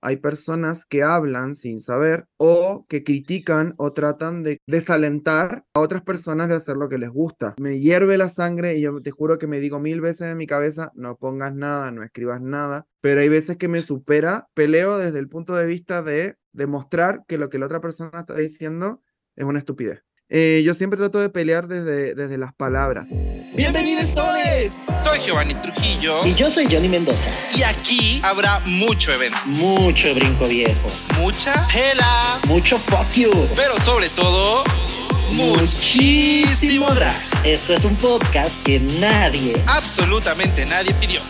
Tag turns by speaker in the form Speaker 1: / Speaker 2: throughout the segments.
Speaker 1: hay personas que hablan sin saber o que critican o tratan de desalentar a otras personas de hacer lo que les gusta. Me hierve la sangre y yo te juro que me digo mil veces en mi cabeza, no pongas nada, no escribas nada, pero hay veces que me supera, peleo desde el punto de vista de demostrar que lo que la otra persona está diciendo es una estupidez. Eh, yo siempre trato de pelear desde, desde las palabras.
Speaker 2: ¡Bienvenidos todos!
Speaker 3: Soy Giovanni Trujillo.
Speaker 4: Y yo soy Johnny Mendoza.
Speaker 3: Y aquí habrá mucho evento.
Speaker 4: Mucho brinco viejo.
Speaker 3: Mucha pela.
Speaker 4: Mucho fuck you.
Speaker 3: Pero sobre todo, muchísimo drag.
Speaker 4: Esto es un podcast que nadie,
Speaker 3: absolutamente nadie pidió.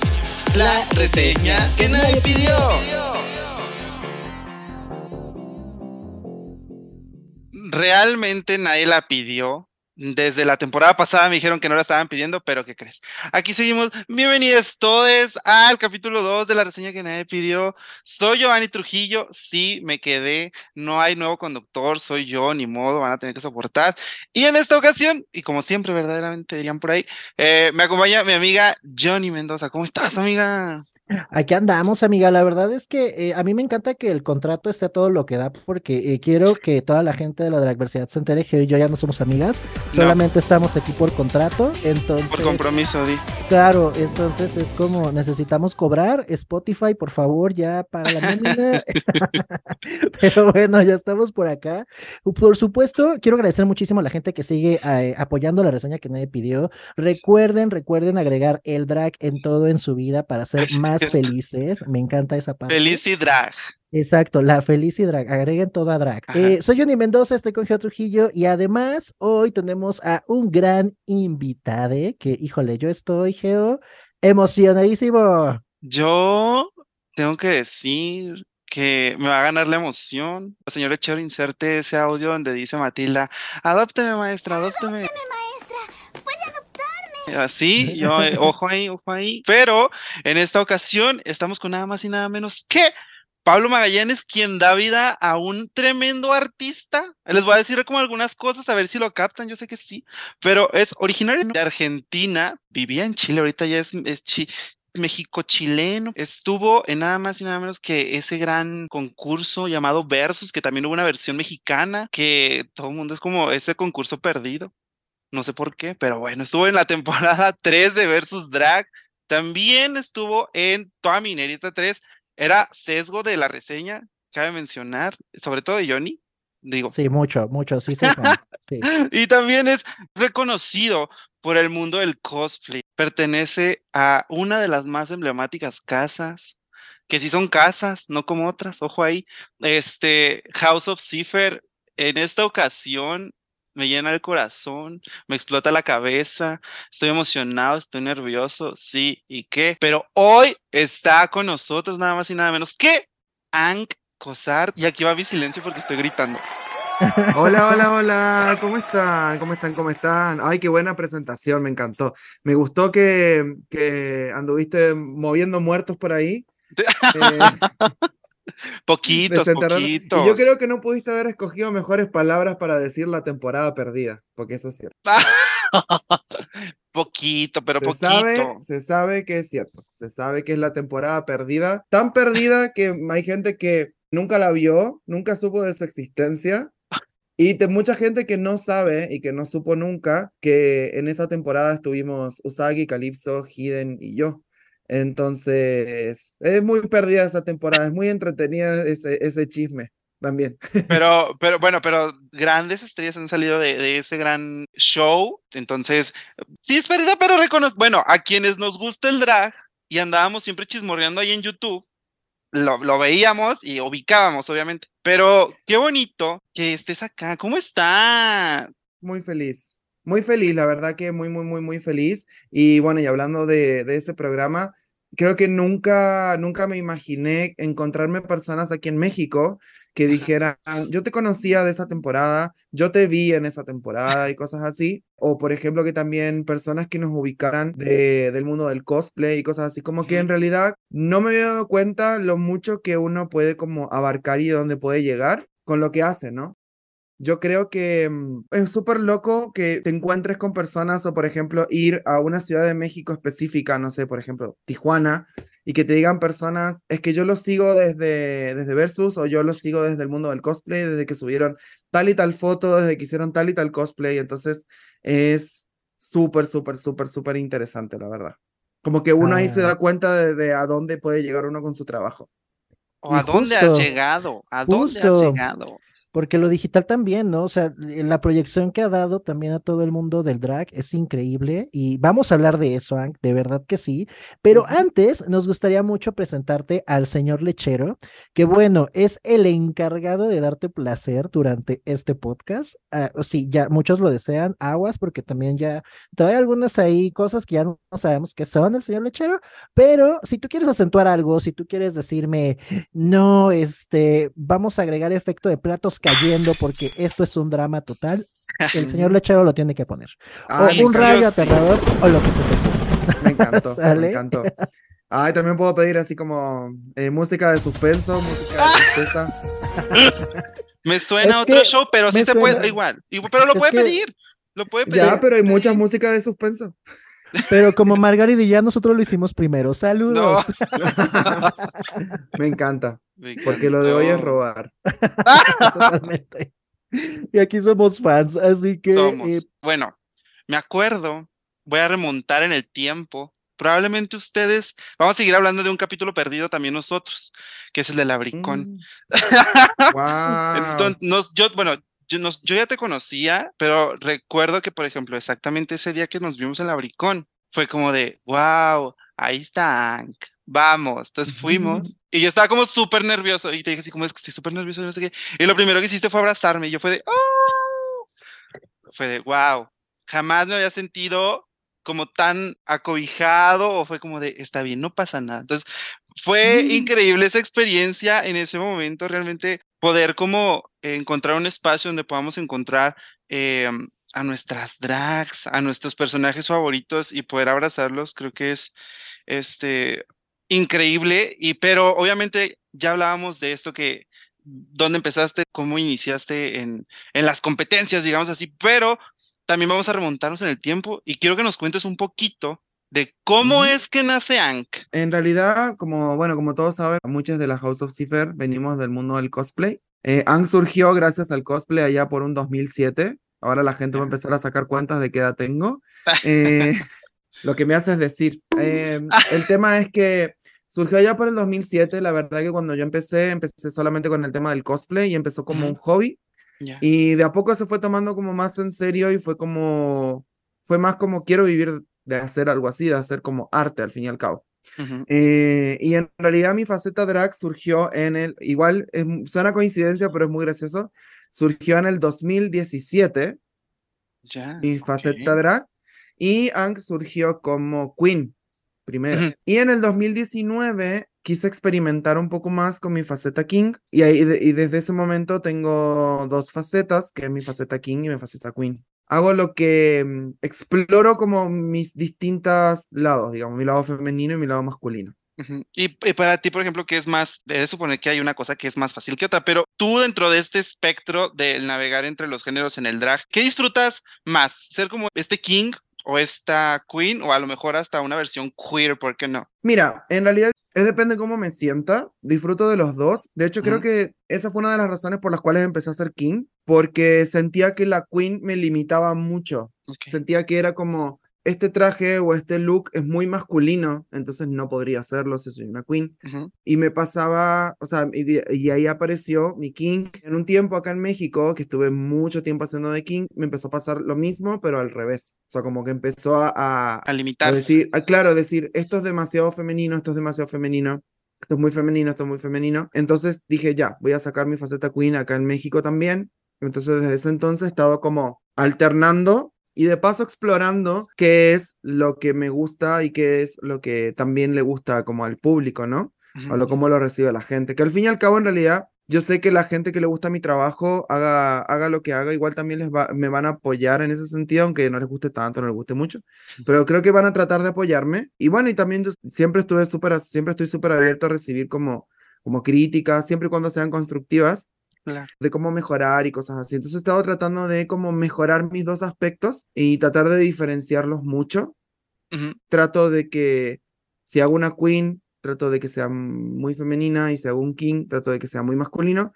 Speaker 3: La reseña que nadie pidió. Realmente nadie la pidió. Desde la temporada pasada me dijeron que no la estaban pidiendo, pero ¿qué crees? Aquí seguimos. Bienvenidos todos al capítulo 2 de la reseña que nadie pidió. Soy Giovanni Trujillo. Sí, me quedé. No hay nuevo conductor. Soy yo, ni modo. Van a tener que soportar. Y en esta ocasión, y como siempre, verdaderamente dirían por ahí, eh, me acompaña mi amiga Johnny Mendoza. ¿Cómo estás, amiga?
Speaker 5: Aquí andamos, amiga. La verdad es que eh, a mí me encanta que el contrato esté todo lo que da, porque eh, quiero que toda la gente de la adversidad se entere que yo ya no somos amigas, solamente estamos aquí por contrato. Entonces,
Speaker 3: por compromiso, Di.
Speaker 5: Claro, entonces es como necesitamos cobrar. Spotify, por favor, ya para la nómina. Pero bueno, ya estamos por acá. Por supuesto, quiero agradecer muchísimo a la gente que sigue eh, apoyando la reseña que nadie pidió. Recuerden, recuerden agregar el drag en todo en su vida para ser más felices. Me encanta esa parte.
Speaker 3: Feliz y drag.
Speaker 5: Exacto, la feliz y drag. Agreguen toda drag. Eh, soy Johnny Mendoza, estoy con Geo Trujillo y además hoy tenemos a un gran invitado que, híjole, yo estoy, Geo, emocionadísimo.
Speaker 3: Yo tengo que decir que me va a ganar la emoción. Señor Echero, inserte ese audio donde dice Matilda, adópteme maestra, adópteme. Así, yo, eh, ojo ahí, ojo ahí. Pero en esta ocasión estamos con nada más y nada menos que Pablo Magallanes, quien da vida a un tremendo artista. Les voy a decir como algunas cosas, a ver si lo captan, yo sé que sí, pero es originario de Argentina, vivía en Chile, ahorita ya es, es México chileno. Estuvo en nada más y nada menos que ese gran concurso llamado Versus, que también hubo una versión mexicana, que todo el mundo es como ese concurso perdido no sé por qué, pero bueno, estuvo en la temporada 3 de Versus Drag, también estuvo en Toda Minerita 3, era sesgo de la reseña, cabe mencionar, sobre todo de Johnny, digo.
Speaker 5: Sí, mucho, mucho, sí, sí.
Speaker 3: y también es reconocido por el mundo del cosplay, pertenece a una de las más emblemáticas casas, que sí son casas, no como otras, ojo ahí, este House of Cipher, en esta ocasión me llena el corazón, me explota la cabeza, estoy emocionado, estoy nervioso, sí, ¿y qué? Pero hoy está con nosotros nada más y nada menos que Ank Cosar. Y aquí va mi silencio porque estoy gritando.
Speaker 1: Hola, hola, hola, ¿cómo están? ¿Cómo están? ¿Cómo están? Ay, qué buena presentación, me encantó. Me gustó que, que anduviste moviendo muertos por ahí.
Speaker 3: Eh, Poquito, poquito.
Speaker 1: Yo creo que no pudiste haber escogido mejores palabras para decir la temporada perdida, porque eso es cierto.
Speaker 3: poquito, pero
Speaker 1: se
Speaker 3: poquito.
Speaker 1: Sabe, se sabe que es cierto. Se sabe que es la temporada perdida. Tan perdida que hay gente que nunca la vio, nunca supo de su existencia. Y mucha gente que no sabe y que no supo nunca que en esa temporada estuvimos Usagi, Calypso, Hiden y yo. Entonces, es muy perdida esa temporada, es muy entretenida ese, ese chisme también.
Speaker 3: Pero, pero bueno, pero grandes estrellas han salido de, de ese gran show. Entonces, sí es perdida, pero reconoce. Bueno, a quienes nos gusta el drag y andábamos siempre chismorreando ahí en YouTube, lo, lo, veíamos y ubicábamos, obviamente. Pero qué bonito que estés acá. ¿Cómo estás?
Speaker 1: Muy feliz. Muy feliz, la verdad que muy, muy, muy, muy feliz. Y bueno, y hablando de, de ese programa, creo que nunca, nunca me imaginé encontrarme personas aquí en México que dijeran, yo te conocía de esa temporada, yo te vi en esa temporada y cosas así. O por ejemplo que también personas que nos ubicaran de, del mundo del cosplay y cosas así, como que en realidad no me había dado cuenta lo mucho que uno puede como abarcar y dónde puede llegar con lo que hace, ¿no? Yo creo que mm, es súper loco que te encuentres con personas o, por ejemplo, ir a una ciudad de México específica, no sé, por ejemplo, Tijuana, y que te digan personas, es que yo los sigo desde, desde Versus o yo los sigo desde el mundo del cosplay, desde que subieron tal y tal foto, desde que hicieron tal y tal cosplay. Entonces es súper, súper, súper, súper interesante, la verdad. Como que uno ahí se
Speaker 5: Ah.
Speaker 1: da cuenta de, de a dónde puede llegar uno con su trabajo.
Speaker 3: ¿O a dónde has llegado? ¿A dónde has llegado?
Speaker 5: Porque lo digital también, ¿no? O sea, la proyección que ha dado también a todo el mundo del drag es increíble y vamos a hablar de eso, Hank, de verdad que sí. Pero antes nos gustaría mucho presentarte al señor Lechero, que bueno, es el encargado de darte placer durante este podcast. Ah, sí, ya muchos lo desean, aguas, porque también ya trae algunas ahí cosas que ya no no sabemos qué son el señor Lechero, pero si tú quieres acentuar algo, si tú quieres decirme, no, este, vamos a agregar efecto de platos cayendo porque esto es un drama total. El señor. Lechero lo tiene que poner.
Speaker 1: Me
Speaker 5: o un
Speaker 1: encantó,
Speaker 5: rayo aterrador o lo que se te ocurra.
Speaker 1: me encantó, me
Speaker 5: ¿Sale?
Speaker 1: encantó. Ay, también puedo pedir así como eh, música de suspenso, música de tristeza.
Speaker 3: Me suena
Speaker 5: Es
Speaker 3: a otro show, pero sí
Speaker 5: me
Speaker 3: se puede, igual. Pero lo
Speaker 5: Es
Speaker 3: puede
Speaker 5: que-
Speaker 3: pedir. Lo puede pedir.
Speaker 1: Ya, pero hay mucha música de suspenso.
Speaker 5: Pero como Margarita y ya nosotros lo hicimos primero. Saludos.
Speaker 1: Me encanta,
Speaker 3: Me
Speaker 1: porque lo de hoy es robar.
Speaker 5: Totalmente. Y aquí somos fans, así que
Speaker 3: Somos.
Speaker 5: eh,
Speaker 3: Bueno, me acuerdo, voy a remontar en el tiempo. Probablemente ustedes, vamos a seguir hablando de un capítulo perdido también nosotros, que es el del abricón.
Speaker 1: Wow.
Speaker 3: Entonces, nos- yo, bueno, yo, nos- yo ya te conocía, pero recuerdo que, por ejemplo, exactamente ese día que nos vimos en el abricón, fue como de, wow, ahí está Hank, vamos. Entonces fuimos y yo estaba como súper nervioso y te dije así como es que estoy súper nervioso y no sé qué. Y lo primero que hiciste fue abrazarme y yo fue de, oh, fue de, wow, jamás me había sentido como tan acobijado o fue como de, está bien, no pasa nada. Entonces, fue
Speaker 1: Mm.
Speaker 3: increíble esa experiencia en ese momento, realmente poder como encontrar un espacio donde podamos encontrar eh, a nuestras drags, a nuestros personajes favoritos y poder abrazarlos, creo que es este increíble. Y pero obviamente ya hablábamos de esto que dónde empezaste, cómo iniciaste en, en las competencias, digamos así, pero también vamos a remontarnos en el tiempo y quiero que nos cuentes un poquito de cómo es que nace Ank.
Speaker 1: En realidad, como, bueno, como todos saben, muchas de la House of Cipher venimos del mundo del cosplay. Eh, Ang surgió gracias al cosplay allá por un 2007. Ahora la gente va a empezar a sacar cuentas de qué edad tengo. Eh, lo que me hace es decir. Eh, el tema es que surgió allá por el 2007. La verdad que cuando yo empecé, empecé solamente con el tema del cosplay y empezó como un hobby. Y de a poco se fue tomando como más en serio y fue como, fue más como quiero vivir de hacer algo así, de hacer como arte al fin y al cabo. Eh, y en realidad mi faceta drag surgió en el, igual es, suena coincidencia, pero es muy gracioso, surgió en el 2017,
Speaker 3: Ya.
Speaker 1: mi faceta drag, y Ang surgió como Queen primero. Y en el 2019 quise experimentar un poco más con mi faceta King, y, ahí, de- y desde ese momento tengo dos facetas, que es mi faceta King y mi faceta Queen. Hago lo que mm, exploro como mis distintos lados, digamos, mi lado femenino y mi lado masculino.
Speaker 3: Y, y para ti, por ejemplo, que es más, de suponer que hay una cosa que es más fácil que otra, pero tú dentro de este espectro del navegar entre los géneros en el drag, ¿qué disfrutas más? ¿Ser como este king o esta queen o a lo mejor hasta una versión queer, ¿por qué no?
Speaker 1: Mira, en realidad es depende de cómo me sienta. Disfruto de los dos. De hecho, creo que esa fue una de las razones por las cuales empecé a ser King, porque sentía que la Queen me limitaba mucho. Sentía que era como, este traje o este look es muy masculino, entonces no podría hacerlo si soy una Queen. Y me pasaba, o sea, y, y ahí apareció mi King. En un tiempo acá en México, que estuve mucho tiempo haciendo de King, me empezó a pasar lo mismo, pero al revés. O sea, como que empezó a, a,
Speaker 3: A
Speaker 1: a
Speaker 3: limitarse.
Speaker 1: decir, claro, decir, esto es demasiado femenino, esto es demasiado femenino, esto es muy femenino, esto es muy femenino. Entonces dije, ya, voy a sacar mi faceta queen acá en México también. Entonces desde ese entonces he estado como alternando y de paso explorando qué es lo que me gusta y qué es lo que también le gusta como al público, ¿no?
Speaker 3: Ujú.
Speaker 1: o lo cómo lo recibe la gente. Que al fin y al cabo, en realidad, yo sé que la gente que le gusta mi trabajo, haga, haga lo que haga, igual también les va, me van a apoyar en ese sentido, aunque no les guste tanto, no les guste mucho. Pero creo que van a tratar de apoyarme. Y bueno, y también yo siempre estuve súper, siempre estoy súper abierto a recibir como, como críticas, siempre y cuando sean constructivas
Speaker 3: Claro.
Speaker 1: de cómo mejorar y cosas así. Entonces he estado tratando de como mejorar mis dos aspectos y tratar de diferenciarlos mucho
Speaker 3: Ujú.
Speaker 1: trato de que si hago una queen, trato de que sea muy femenina y si hago un king, trato de que sea muy masculino,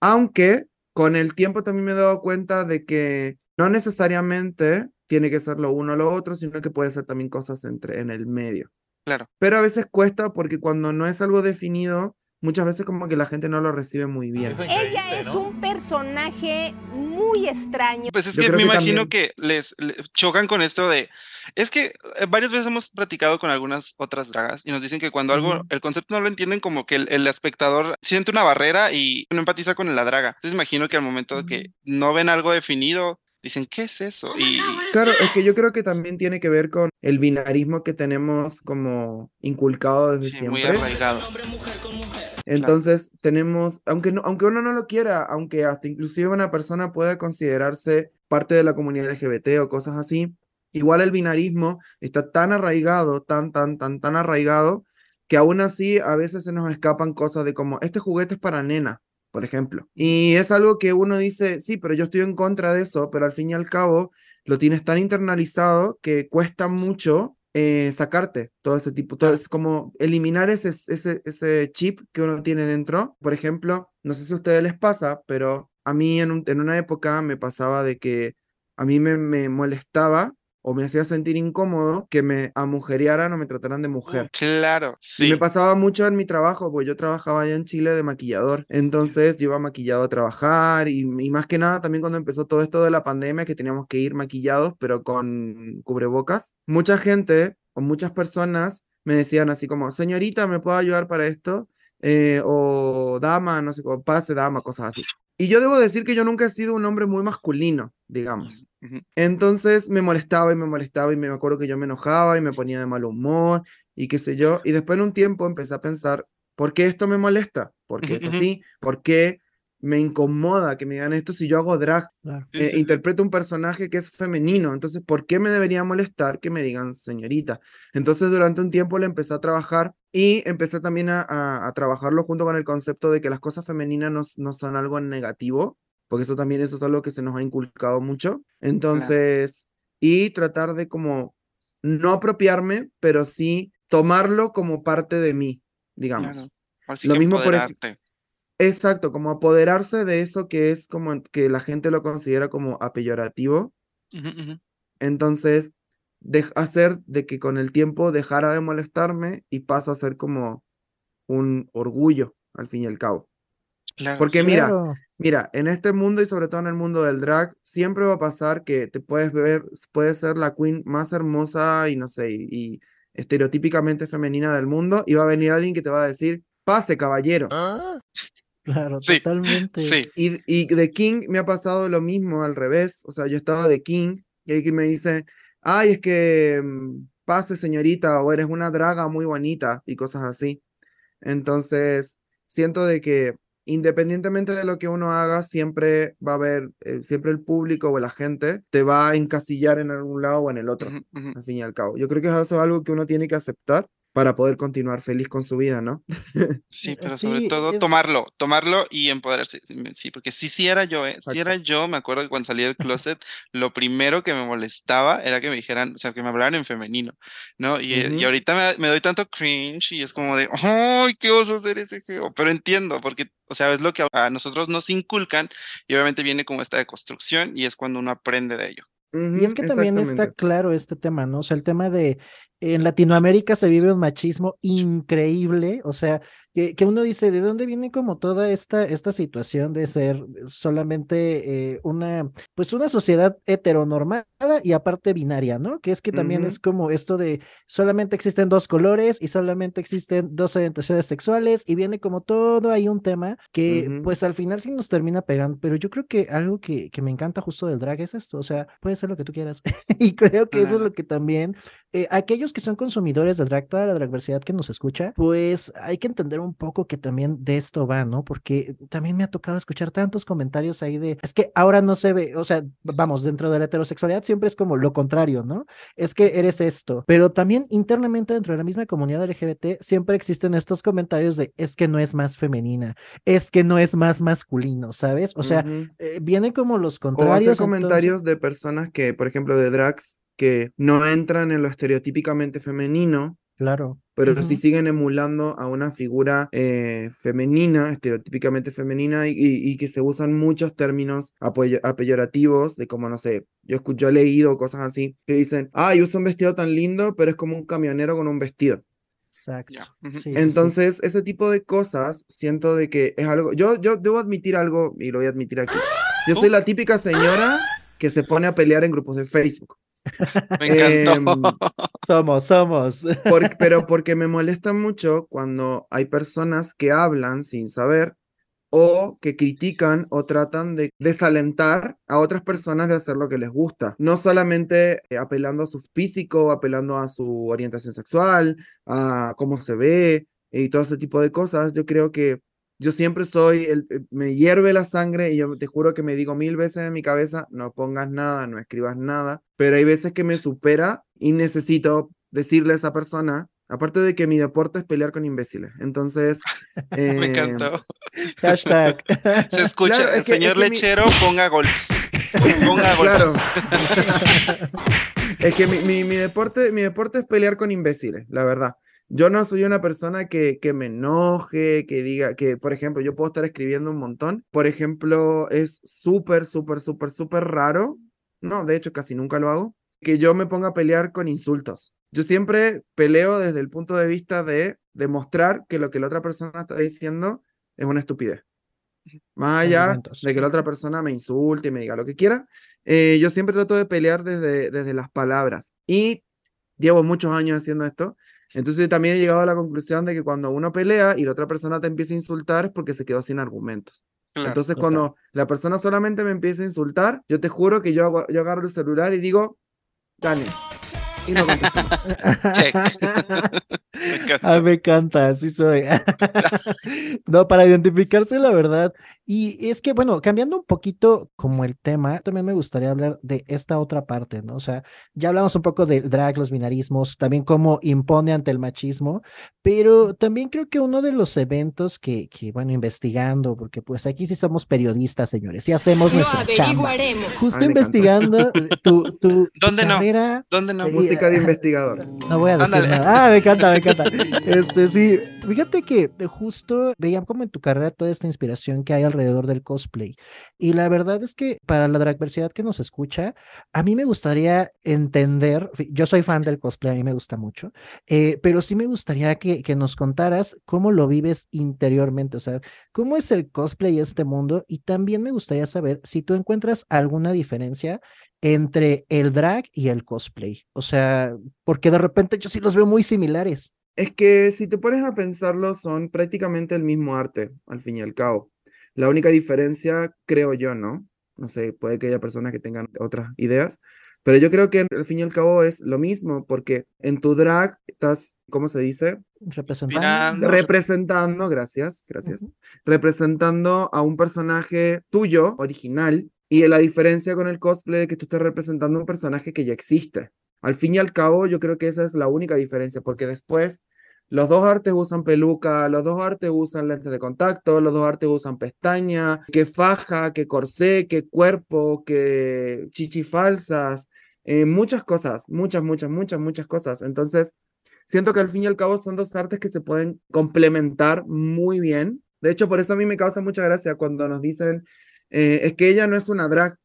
Speaker 1: aunque con el tiempo también me he dado cuenta de que no necesariamente tiene que ser lo uno o lo otro, sino que puede ser también cosas entre, en el medio.
Speaker 3: Claro.
Speaker 1: Pero a veces cuesta porque cuando no es algo definido, muchas veces como que la gente no lo recibe muy bien.
Speaker 2: Ella es un personaje muy extraño.
Speaker 3: Pues es
Speaker 1: Yo
Speaker 3: que me
Speaker 1: que
Speaker 3: imagino
Speaker 1: también-
Speaker 3: que les, le- chocan con esto de. Es que eh, varias veces hemos platicado con algunas otras dragas y nos dicen que cuando algo, el concepto no lo entienden, como que el, el espectador siente una barrera y no empatiza con la draga. Entonces imagino que al momento que no ven algo definido, dicen, ¿qué es eso? Y
Speaker 1: Claro, es que yo creo que también tiene que ver con el binarismo que tenemos como inculcado desde
Speaker 3: sí, muy
Speaker 1: siempre.
Speaker 3: arraigado.
Speaker 1: Entonces tenemos, aunque, aunque uno no lo quiera, aunque hasta inclusive una persona pueda considerarse parte de la comunidad LGBT o cosas así, igual el binarismo está tan arraigado, tan, tan, tan, tan arraigado, que aún así a veces se nos escapan cosas de como, este juguete es para nena, por ejemplo. Y es algo que uno dice, sí, pero yo estoy en contra de eso, pero al fin y al cabo lo tienes tan internalizado que cuesta mucho eh, sacarte todo ese tipo, todo es como eliminar ese, ese, ese chip que uno tiene dentro. Por ejemplo, no sé si a ustedes les pasa, pero a mí en, un- en una época me pasaba de que a mí me, me molestaba o me hacía sentir incómodo que me amujerearan o me trataran de mujer.
Speaker 3: Claro,
Speaker 1: Y
Speaker 3: sí.
Speaker 1: me pasaba mucho en mi trabajo, pues yo trabajaba allá en Chile de maquillador, entonces yo iba maquillado a trabajar y, y más que nada también cuando empezó todo esto de la pandemia que teníamos que ir maquillados pero con cubrebocas, mucha gente o muchas personas me decían así como, señorita, ¿me puedo ayudar para esto? Eh, o dama, no sé, cómo, pase dama, cosas así. Y yo debo decir que yo nunca he sido un hombre muy masculino, digamos. Entonces me molestaba y me molestaba y me acuerdo que yo me enojaba y me ponía de mal humor y qué sé yo. Y después en un tiempo empecé a pensar, ¿por qué esto me molesta? ¿Por qué es así? ¿Por qué me incomoda que me digan esto si yo hago drag?
Speaker 5: Claro.
Speaker 1: Eh,
Speaker 3: sí, sí.
Speaker 1: interpreto un personaje que es femenino, entonces ¿por qué me debería molestar que me digan señorita? Entonces durante un tiempo le empecé a trabajar y empecé también a, a- a trabajarlo junto con el concepto de que las cosas femeninas no, no son algo negativo, porque eso también eso es algo que se nos ha inculcado mucho. Entonces, y tratar de como no apropiarme, pero sí tomarlo como parte de mí, digamos.
Speaker 3: Claro.
Speaker 1: Lo mismo por. Exacto, como apoderarse de eso que es como que la gente lo considera como apeyorativo. Entonces, dej- hacer de que con el tiempo dejara de molestarme y pasa a ser como un orgullo, al fin y al cabo.
Speaker 3: Claro,
Speaker 1: Porque mira,
Speaker 5: Claro.
Speaker 1: Mira, en este mundo y sobre todo en el mundo del drag, siempre va a pasar que te puedes ver, puedes ser la queen más hermosa y no sé, y, y estereotípicamente femenina del mundo, y va a venir alguien que te va a decir, pase, caballero.
Speaker 5: Claro,
Speaker 3: Sí,
Speaker 5: totalmente.
Speaker 3: Sí,
Speaker 1: Y, y de King me ha pasado lo mismo al revés. O sea, yo estaba de King y alguien me dice, ay, es que mm, pase, señorita, o eres una draga muy bonita y cosas así. Entonces, siento de que independientemente de lo que uno haga, siempre va a haber, eh, siempre el público o la gente te va a encasillar en algún lado o en el otro,
Speaker 3: ujú.
Speaker 1: al fin y al cabo. Yo creo que eso es algo que uno tiene que aceptar para poder continuar feliz con su vida, ¿no?
Speaker 3: Sí, pero sobre
Speaker 5: sí,
Speaker 3: todo
Speaker 5: es-
Speaker 3: tomarlo, tomarlo y empoderarse. Sí, porque sí, sí era yo, ¿eh? Sí era yo, me acuerdo que cuando salí del closet, lo primero que me molestaba era que me dijeran, o sea, que me hablaran en femenino, ¿no? Y, eh, y ahorita me, me doy tanto cringe y es como de, ¡ay, qué oso ser ese geo! Pero entiendo, porque, o sea, es lo que a- a nosotros nos inculcan y obviamente viene como esta deconstrucción y es cuando uno aprende de ello.
Speaker 5: Y es que también está claro este tema, ¿no? O sea, el tema de en Latinoamérica se vive un machismo increíble, o sea, que, que uno dice, ¿de dónde viene como toda esta, esta situación de ser solamente eh, una, pues una sociedad heteronormada y aparte binaria, ¿no? Que es que también es como esto de solamente existen dos colores y solamente existen dos orientaciones sexuales y viene como todo ahí un tema que pues al final sí nos termina pegando, pero yo creo que algo que, que me encanta justo del drag es esto, o sea, puede ser lo que tú quieras y creo que eso es lo que también eh, aquellos que son consumidores de drag, toda la dragversidad que nos escucha, pues hay que entender un poco que también de esto va, ¿no? Porque también me ha tocado escuchar tantos comentarios ahí de, es que ahora no se ve, o sea, vamos, dentro de la heterosexualidad siempre es como lo contrario, ¿no? Es que eres esto, pero también internamente dentro de la misma comunidad LGBT siempre existen estos comentarios de, es que no es más femenina, es que no es más masculino, ¿sabes? O sea,
Speaker 1: Ujú.
Speaker 5: eh, vienen como los
Speaker 1: O
Speaker 5: contrarios.
Speaker 1: hacer
Speaker 5: entonces-
Speaker 1: comentarios de personas que, por ejemplo, de drags que no entran en lo estereotípicamente femenino
Speaker 5: Claro.
Speaker 1: pero
Speaker 5: Ujú.
Speaker 1: sí siguen emulando a una figura eh, femenina, estereotípicamente femenina, y, y- y que se usan muchos términos apeyorativos, de como, no sé, yo escucho, he leído cosas así, que dicen, ay, usa un vestido tan lindo, pero es como un camionero con un vestido.
Speaker 5: Exacto. Sí.
Speaker 1: Entonces, ese tipo de cosas, siento de que es algo, yo, yo debo admitir algo, y lo voy a admitir aquí. Yo soy la típica señora que se pone a pelear en grupos de Facebook.
Speaker 3: Me encantó.
Speaker 1: Em,
Speaker 5: Somos, somos.
Speaker 1: Por- pero porque me molesta mucho cuando hay personas que hablan sin saber o que critican o tratan de desalentar a otras personas de hacer lo que les gusta. No solamente eh, apelando a su físico, apelando a su orientación sexual, a cómo se ve y todo ese tipo de cosas. Yo creo que yo siempre soy, el, eh, me hierve la sangre y yo te juro que me digo mil veces en mi cabeza, no pongas nada, no escribas nada, pero hay veces que me supera y necesito decirle a esa persona, aparte de que mi deporte es pelear con imbéciles. Entonces,
Speaker 3: Me
Speaker 1: eh,
Speaker 3: encantó.
Speaker 5: Hashtag.
Speaker 3: Se escucha,
Speaker 1: Claro, es que-
Speaker 3: señor
Speaker 1: es que mi-
Speaker 3: lechero, ponga golpes. Ponga golpes.
Speaker 1: Claro. es que mi, mi, mi deporte, mi deporte es pelear con imbéciles, la verdad. Yo no soy una persona que, que me enoje, que diga que, por ejemplo, yo puedo estar escribiendo un montón. Por ejemplo, es súper, súper, súper, súper raro. No, de hecho, casi nunca lo hago. Que yo me ponga a pelear con insultos. Yo siempre peleo desde el punto de vista de demostrar que lo que la otra persona está diciendo es una estupidez. Más allá de que la otra persona me insulte y me diga lo que quiera, eh, yo siempre trato de pelear desde, desde las palabras. Y llevo muchos años haciendo esto. Entonces yo también he llegado a la conclusión de que cuando uno pelea y la otra persona te empieza a insultar es porque se quedó sin argumentos.
Speaker 3: Claro.
Speaker 1: Entonces
Speaker 5: total.
Speaker 1: cuando la persona solamente me empieza a insultar, yo te juro que yo, hago- yo agarro el celular y digo, Dani. Y no contesto.
Speaker 3: Check. Me encantó.
Speaker 5: Ah, me encanta, así soy. No, para identificarse la verdad. Y es que, bueno, cambiando un poquito como el tema, también me gustaría hablar de esta otra parte, ¿no? O sea, ya hablamos un poco del drag, los binarismos, también cómo impone ante el machismo, pero también creo que uno de los eventos que, que bueno, investigando, porque pues aquí sí somos periodistas, señores, y hacemos nuestra chamba.
Speaker 6: averiguaremos.
Speaker 5: Justo
Speaker 1: Ay,
Speaker 5: investigando eh, tu, tu,
Speaker 3: ¿Dónde no?
Speaker 5: carrera,
Speaker 3: ¿Dónde no?
Speaker 5: Eh,
Speaker 1: Música de investigador.
Speaker 5: no voy a decir
Speaker 3: Ándale.
Speaker 5: nada. Ah, me encanta, me encanta. Este, sí, fíjate que justo veían como en tu carrera toda esta inspiración que hay alrededor del cosplay. Y la verdad es que para la dragversidad que nos escucha, a mí me gustaría entender, yo soy fan del cosplay, a mí me gusta mucho, eh, pero sí me gustaría que, que nos contaras cómo lo vives interiormente, o sea, cómo es el cosplay este mundo y también me gustaría saber si tú encuentras alguna diferencia entre el drag y el cosplay, o sea, porque de repente yo sí los veo muy similares.
Speaker 1: Es que si te pones a pensarlo, son prácticamente el mismo arte, al fin y al cabo. La única diferencia, creo yo, ¿no? No sé, puede que haya personas que tengan otras ideas, pero yo creo que al fin y al cabo es lo mismo, porque en tu drag estás, ¿cómo se dice?
Speaker 5: Representando.
Speaker 3: Inspirando.
Speaker 1: Representando, gracias, gracias. Representando a un personaje tuyo, original, y la diferencia con el cosplay es que tú estás representando un personaje que ya existe. Al fin y al cabo, yo creo que esa es la única diferencia, porque después los dos artes usan peluca, los dos artes usan lentes de contacto, los dos artes usan pestaña, que faja, que corsé, que cuerpo, que chichi falsas, eh, muchas cosas, muchas, muchas, muchas, muchas cosas. Entonces, siento que al fin y al cabo son dos artes que se pueden complementar muy bien. De hecho, por eso a mí me causa mucha gracia cuando nos dicen, eh, es que ella no es una drag,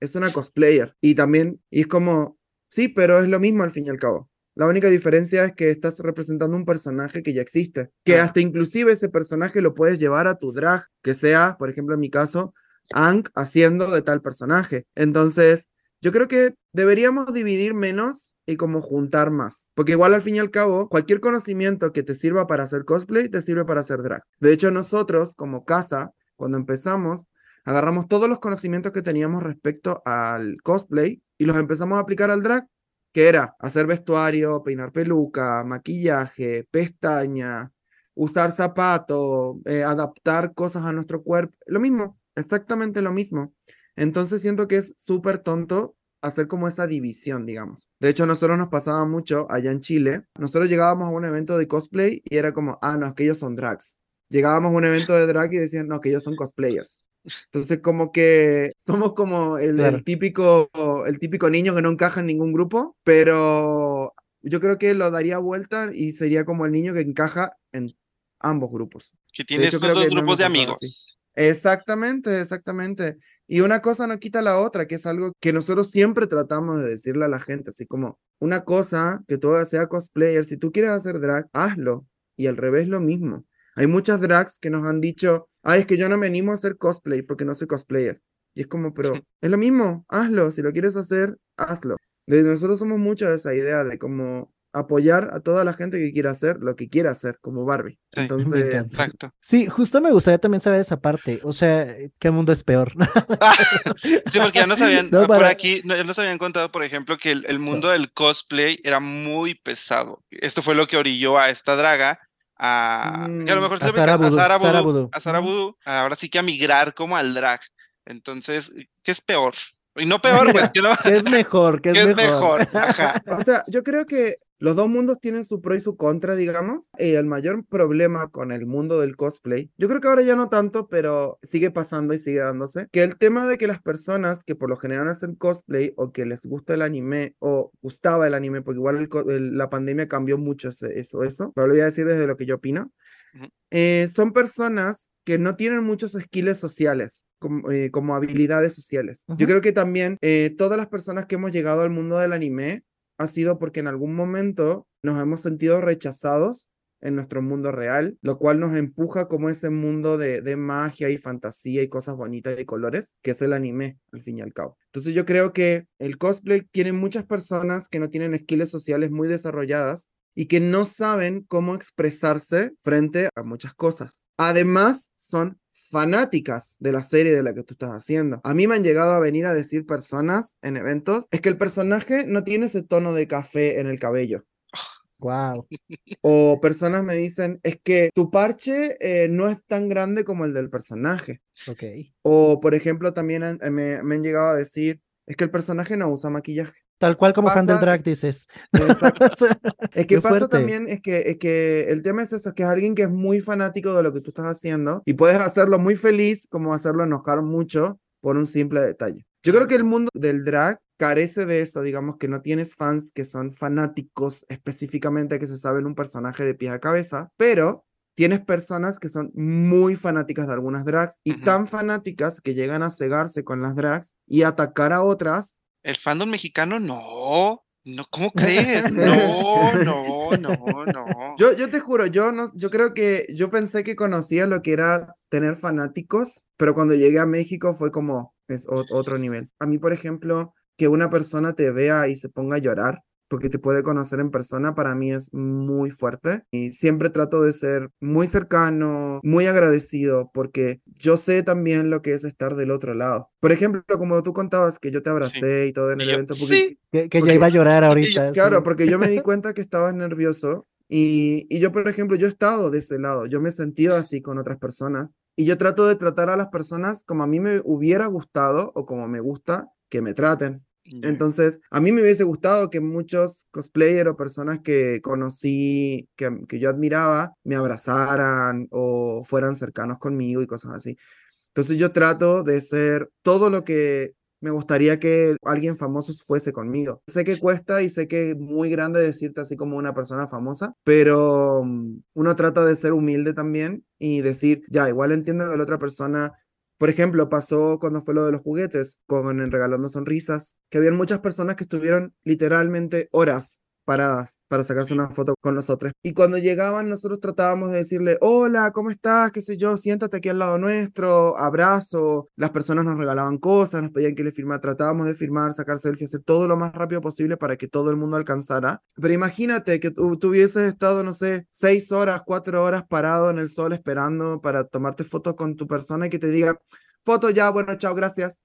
Speaker 1: es una cosplayer. Y también, y es como, sí, pero es lo mismo al fin y al cabo. La única diferencia es que estás representando un personaje que ya existe, que hasta inclusive ese personaje lo puedes llevar a tu drag, que sea, por ejemplo, en mi caso, Ank haciendo de tal personaje. Entonces, yo creo que deberíamos dividir menos y como juntar más, porque igual al fin y al cabo, cualquier conocimiento que te sirva para hacer cosplay, te sirve para hacer drag. De hecho, nosotros como casa, cuando empezamos, agarramos todos los conocimientos que teníamos respecto al cosplay y los empezamos a aplicar al drag que era hacer vestuario, peinar peluca, maquillaje, pestaña, usar zapato, eh, adaptar cosas a nuestro cuerpo, lo mismo, exactamente lo mismo. Entonces siento que es súper tonto hacer como esa división, digamos. De hecho, nosotros nos pasaba mucho allá en Chile. Nosotros llegábamos a un evento de cosplay y era como, ah, no, es que ellos son drags. Llegábamos a un evento de drag y decían, no, que ellos son cosplayers. Entonces, como que somos como el, típico, el típico niño que no encaja en ningún grupo, pero yo creo que lo daría vuelta y sería como el niño que encaja en ambos grupos.
Speaker 3: Que tiene
Speaker 1: hecho,
Speaker 3: estos dos grupos de amigos.
Speaker 1: Exactamente, exactamente. Y una cosa no quita la otra, que es algo que nosotros siempre tratamos de decirle a la gente, así como una cosa que tú hagas sea cosplayer, si tú quieres hacer drag, hazlo. Y al revés lo mismo. Hay muchas drags que nos han dicho, ay, es que yo no me animo a hacer cosplay porque no soy cosplayer. Y es como, pero es lo mismo, hazlo, si lo quieres hacer, hazlo. De nosotros somos mucho de esa idea de como apoyar a toda la gente que quiera hacer lo que quiera hacer, como Barbie.
Speaker 3: Sí,
Speaker 1: Entonces.
Speaker 3: Exacto.
Speaker 5: Sí, justo me gustaría también saber esa parte. O sea, ¿qué mundo es peor?
Speaker 3: Sí, porque ya nos habían,
Speaker 5: No,
Speaker 3: ah, por
Speaker 5: para-
Speaker 3: aquí, no- ya nos habían contado, por ejemplo, que el, mundo del cosplay era muy pesado. Esto fue lo que orilló a esta draga a, que a lo
Speaker 1: Mm,
Speaker 3: mejor
Speaker 5: a Sara. Voodoo,
Speaker 3: ahora sí que a migrar como al drag. Entonces, ¿qué es peor? Y no peor, que no,
Speaker 5: ¿Qué es mejor? ¿Qué es,
Speaker 3: ¿qué es
Speaker 5: mejor?
Speaker 3: mejor? Ajá.
Speaker 1: O sea, yo creo que los dos mundos tienen su pro y su contra, digamos. Y el mayor problema con el mundo del cosplay, yo creo que ahora ya no tanto, pero sigue pasando y sigue dándose, que el tema de que las personas que por lo general hacen cosplay o que les gusta el anime o gustaba el anime, porque igual el el- la pandemia cambió mucho ese- eso, eso, pero lo voy a decir desde lo que yo opino. Eh, son personas que no tienen muchos skills sociales, como, eh, como habilidades sociales. Yo creo que también eh, todas las personas que hemos llegado al mundo del anime ha sido porque en algún momento nos hemos sentido rechazados en nuestro mundo real, lo cual nos empuja como ese mundo de, de magia y fantasía y cosas bonitas y colores, que es el anime, al fin y al cabo. Entonces yo creo que el cosplay tiene muchas personas que no tienen skills sociales muy desarrolladas y que no saben cómo expresarse frente a muchas cosas. Además, son fanáticas de la serie de la que tú estás haciendo. A mí me han llegado a venir a decir personas en eventos, es que el personaje no tiene ese tono de café en el cabello.
Speaker 5: Wow.
Speaker 1: O personas me dicen, es que tu parche eh, no es tan grande como el del personaje.
Speaker 5: Ok.
Speaker 1: O, por ejemplo, también han- eh, me, me han llegado a decir, es que el personaje no usa maquillaje.
Speaker 5: Tal cual como
Speaker 1: Pasa-
Speaker 5: drag dices.
Speaker 1: Exacto. Es que
Speaker 5: Qué
Speaker 1: pasa
Speaker 5: fuerte.
Speaker 1: también, es que, es que el tema es eso, es que es alguien que es muy fanático de lo que tú estás haciendo y puedes hacerlo muy feliz como hacerlo enojar mucho por un simple detalle. Yo creo que el mundo del drag carece de eso, digamos que no tienes fans que son fanáticos específicamente que se saben un personaje de pies a cabeza, pero tienes personas que son muy fanáticas de algunas drags y tan fanáticas que llegan a cegarse con las drags y atacar a otras
Speaker 3: El fandom mexicano, no. No, ¿cómo crees? No, no, no, no.
Speaker 1: Yo, yo te juro, yo no, yo creo que yo pensé que conocía lo que era tener fanáticos, pero cuando llegué a México fue como es otro nivel. A mí, por ejemplo, que una persona te vea y se ponga a llorar porque te puede conocer en persona, para mí es muy fuerte y siempre trato de ser muy cercano, muy agradecido, porque yo sé también lo que es estar del otro lado. Por ejemplo, como tú contabas que yo te abracé y todo en el
Speaker 3: yo,
Speaker 1: evento, porque
Speaker 3: sí,
Speaker 5: que, que ya
Speaker 1: Porque-
Speaker 5: iba a llorar
Speaker 3: yo-
Speaker 5: ahorita.
Speaker 1: Claro,
Speaker 5: sí.
Speaker 1: porque yo me di cuenta que estabas nervioso y, y yo, por ejemplo, yo he estado de ese lado, yo me he sentido así con otras personas y yo trato de tratar a las personas como a mí me hubiera gustado o como me gusta que me traten. Entonces, a mí me hubiese gustado que muchos cosplayers o personas que conocí, que, que yo admiraba, me abrazaran o fueran cercanos conmigo y cosas así. Entonces yo trato de ser todo lo que me gustaría que alguien famoso fuese conmigo. Sé que cuesta y sé que es muy grande decirte así como una persona famosa, pero mm, uno trata de ser humilde también y decir, ya, igual entiendo que la otra persona por ejemplo, pasó cuando fue lo de los juguetes, con Regalando Sonrisas, que habían muchas personas que estuvieron literalmente horas paradas para sacarse una foto con nosotros. Y cuando llegaban, nosotros tratábamos de decirle, hola, ¿cómo estás? ¿Qué sé yo? Siéntate aquí al lado nuestro, abrazo. Las personas nos regalaban cosas, nos pedían que le firmara, tratábamos de firmar, sacar selfies, hacer todo lo más rápido posible para que todo el mundo alcanzara. Pero imagínate que tú, tú hubieses estado, no sé, seis horas, cuatro horas parado en el sol esperando para tomarte fotos con tu persona y que te diga, foto ya, bueno, chao, gracias.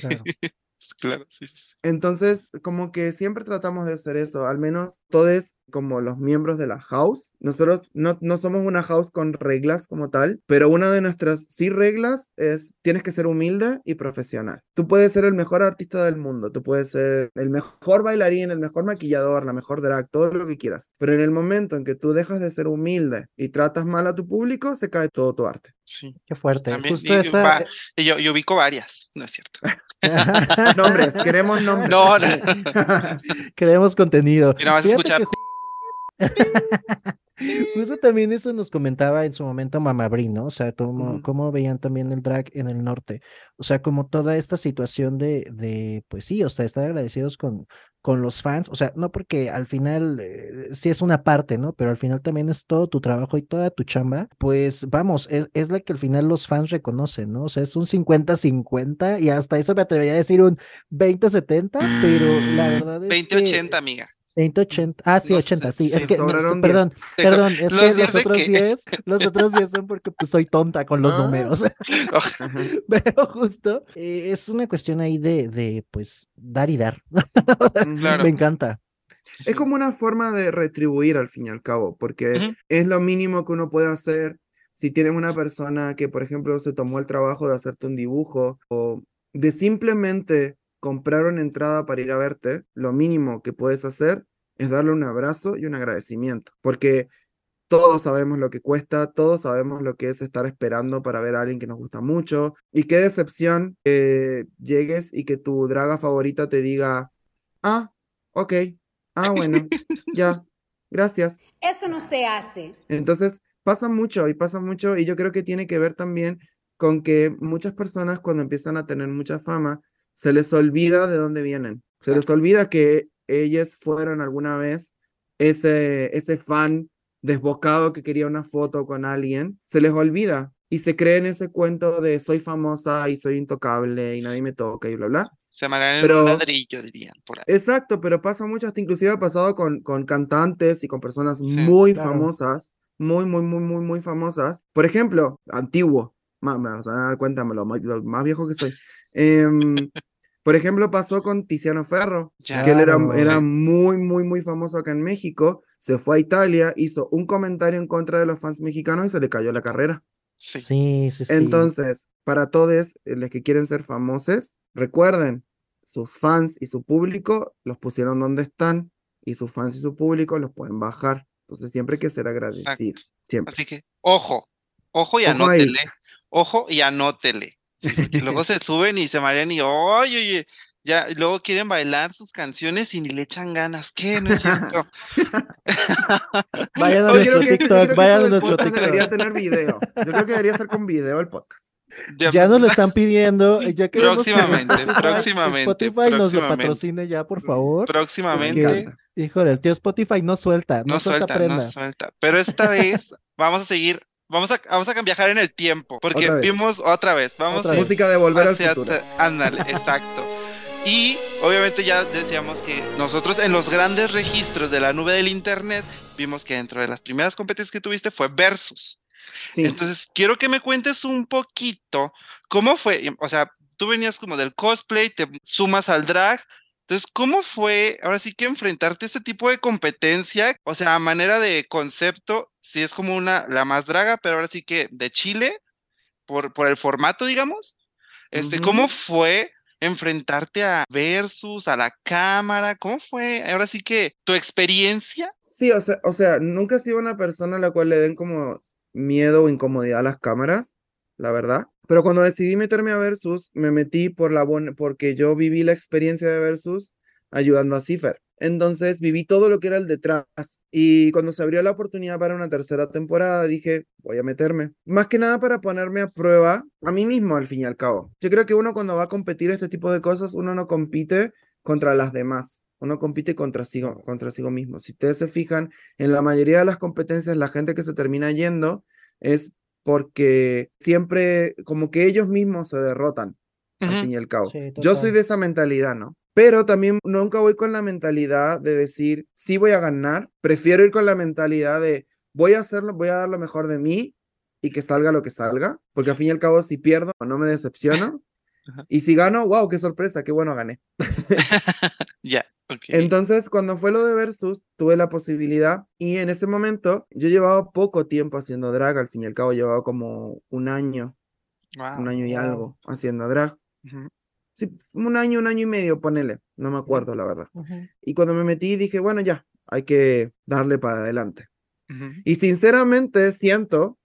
Speaker 5: Claro.
Speaker 3: Claro, sí, sí.
Speaker 1: Entonces, como que siempre tratamos de hacer eso, al menos todos como los miembros de la house. Nosotros no, no somos una house con reglas como tal, pero una de nuestras sí reglas es tienes que ser humilde y profesional. Tú puedes ser el mejor artista del mundo, tú puedes ser el mejor bailarín, el mejor maquillador, la mejor drag, todo lo que quieras. Pero en el momento en que tú dejas de ser humilde y tratas mal a tu público, se cae todo tu arte.
Speaker 3: Sí.
Speaker 5: Qué fuerte.
Speaker 3: También,
Speaker 5: Justo
Speaker 3: y-
Speaker 5: esa,
Speaker 3: va- y yo, yo ubico varias, no es cierto.
Speaker 1: Nombres, queremos nombres.
Speaker 3: No, no.
Speaker 5: Queremos contenido.
Speaker 3: Y nada más escuchar.
Speaker 5: Justo también eso nos comentaba en su momento Mamabri, ¿no? O sea, cómo, cómo veían también el drag en el norte. O sea, como toda esta situación de, de pues sí, o sea, estar agradecidos con, con los fans. O sea, no porque al final eh, sí es una parte, ¿no? Pero al final también es todo tu trabajo y toda tu chamba. Pues vamos, es, es la que al final los fans reconocen, ¿no? O sea, es un 50-50 y hasta eso me atrevería a decir un 20-70, pero la verdad es que...
Speaker 3: 2080, amiga.
Speaker 5: 20, 80. Ah, sí,
Speaker 3: No
Speaker 5: 80,
Speaker 3: sé,
Speaker 5: sí. Es que, no,
Speaker 1: sobraron
Speaker 5: perdón,
Speaker 1: 10.
Speaker 5: perdón, es
Speaker 3: ¿Los
Speaker 5: que
Speaker 3: 10
Speaker 5: los otros
Speaker 3: qué?
Speaker 5: 10, los otros 10 son porque pues soy tonta con los
Speaker 1: Ah.
Speaker 5: números. Pero justo eh, es una cuestión ahí de, de pues dar y dar.
Speaker 3: Claro.
Speaker 5: Me encanta.
Speaker 1: Es como una forma de retribuir al fin y al cabo, porque
Speaker 3: Ujú.
Speaker 1: es lo mínimo que uno puede hacer si tienes una persona que, por ejemplo, se tomó el trabajo de hacerte un dibujo o de simplemente comprar una entrada para ir a verte, lo mínimo que puedes hacer es darle un abrazo y un agradecimiento, porque todos sabemos lo que cuesta, todos sabemos lo que es estar esperando para ver a alguien que nos gusta mucho, y qué decepción que llegues y que tu draga favorita te diga, ah, ok, ah, bueno, ya, gracias.
Speaker 2: Eso no se hace.
Speaker 1: Entonces, pasa mucho y pasa mucho y yo creo que tiene que ver también con que muchas personas cuando empiezan a tener mucha fama, se les olvida de dónde vienen. Se les olvida que ellas fueron alguna vez ese, ese fan desbocado que quería una foto con alguien. Se les olvida y se creen ese cuento de soy famosa y soy intocable y nadie me toca y bla, bla.
Speaker 3: Se en
Speaker 1: Pero-
Speaker 3: un ladrillo, dirían por ahí.
Speaker 1: Exacto, pero pasa mucho, hasta inclusive ha pasado con, con cantantes y con personas muy
Speaker 5: Claro.
Speaker 1: famosas, muy, muy, muy, muy, muy famosas. Por ejemplo, antiguo, más, me vas a dar cuenta, me lo más viejo que soy. Em, por ejemplo, pasó con Tiziano Ferro,
Speaker 3: Ya.
Speaker 1: que él era, muy, muy, muy famoso acá en México, se fue a Italia, hizo un comentario en contra de los fans mexicanos y se le cayó la carrera.
Speaker 3: Sí.
Speaker 5: Sí, sí, sí.
Speaker 1: Entonces, para todos eh, los que quieren ser famosos, recuerden, sus fans y su público los pusieron donde están y sus fans y su público los pueden bajar. Entonces, siempre hay que ser agradecido. Siempre.
Speaker 3: Así que, ojo, ojo y
Speaker 1: Ojo ahí.
Speaker 3: anótele. Ojo y anótele. Sí, luego se suben y se marean y, oye, oye, ya, y luego quieren bailar sus canciones y ni le echan ganas. ¿Qué? No es cierto.
Speaker 5: Vayan a
Speaker 1: Oye,
Speaker 5: nuestro
Speaker 1: creo
Speaker 5: TikTok,
Speaker 1: que
Speaker 5: vayan a nuestro
Speaker 1: podcast debería
Speaker 5: TikTok.
Speaker 1: tener video. Yo creo que debería ser con video el podcast.
Speaker 5: Ya nos lo están pidiendo. eh, Ya queremos que
Speaker 3: Próximamente,
Speaker 5: Spotify-
Speaker 3: próximamente,
Speaker 5: Spotify nos lo patrocine ya, por favor.
Speaker 3: Próximamente.
Speaker 5: Híjole, el tío Spotify no suelta, no,
Speaker 3: No
Speaker 5: suelta,
Speaker 3: suelta,
Speaker 5: prenda.
Speaker 3: no suelta. Pero esta vez vamos a seguir, vamos a, vamos a viajar en el tiempo, porque
Speaker 1: Otra
Speaker 3: vimos otra vez, vamos
Speaker 5: Otra vez.
Speaker 1: Música de volver al
Speaker 3: hacia
Speaker 1: futuro.
Speaker 3: atra- Ándale, exacto. Y obviamente ya decíamos que nosotros en los grandes registros de la nube del internet vimos que dentro de las primeras competencias que tuviste fue Versus.
Speaker 1: Sí.
Speaker 3: Entonces, quiero que me cuentes un poquito cómo fue, o sea, tú venías como del cosplay, te sumas al drag. Entonces, ¿cómo fue ahora sí que enfrentarte a este tipo de competencia? O sea, a manera de concepto, sí es como una, la más draga, pero ahora sí que de Chile, por, por el formato, digamos. Este. ¿cómo fue enfrentarte a Versus, a la cámara? ¿Cómo fue ahora sí que tu experiencia?
Speaker 1: Sí, o sea, o sea, nunca he sido una persona a la cual le den como miedo o incomodidad a las cámaras, la verdad. Pero cuando decidí meterme a Versus, me metí por la buena, porque yo viví la experiencia de Versus ayudando a Cipher. Entonces viví todo lo que era el detrás. Y cuando se abrió la oportunidad para una tercera temporada, dije, voy a meterme. Más que nada para ponerme a prueba a mí mismo, al fin y al cabo. Yo creo que uno cuando va a competir este tipo de cosas, uno no compite contra las demás. Uno compite contra sí, contra sí mismo. Si ustedes se fijan, en la mayoría de las competencias, la gente que se termina yendo es porque siempre como que ellos mismos se derrotan, al fin y al cabo.
Speaker 5: Sí,
Speaker 1: Yo soy de esa mentalidad, ¿no? Pero también nunca voy con la mentalidad de decir, sí voy a ganar. Prefiero ir con la mentalidad de, voy a hacerlo, voy a dar lo mejor de mí y que salga lo que salga. Porque al fin y al cabo, si pierdo, no me decepciono. Y si gano, wow, qué sorpresa, qué bueno gané.
Speaker 3: Ya, ok.
Speaker 1: Entonces, cuando fue lo de Versus, tuve la posibilidad y en ese momento yo llevaba poco tiempo haciendo drag, al fin y al cabo llevaba como un año,
Speaker 3: Wow.
Speaker 1: un año y
Speaker 5: wow.
Speaker 1: algo haciendo drag.
Speaker 3: Ujú.
Speaker 1: Sí, un año, un año y medio, ponele, no me acuerdo la verdad. Y cuando me metí dije, bueno, ya, hay que darle para adelante. Y sinceramente siento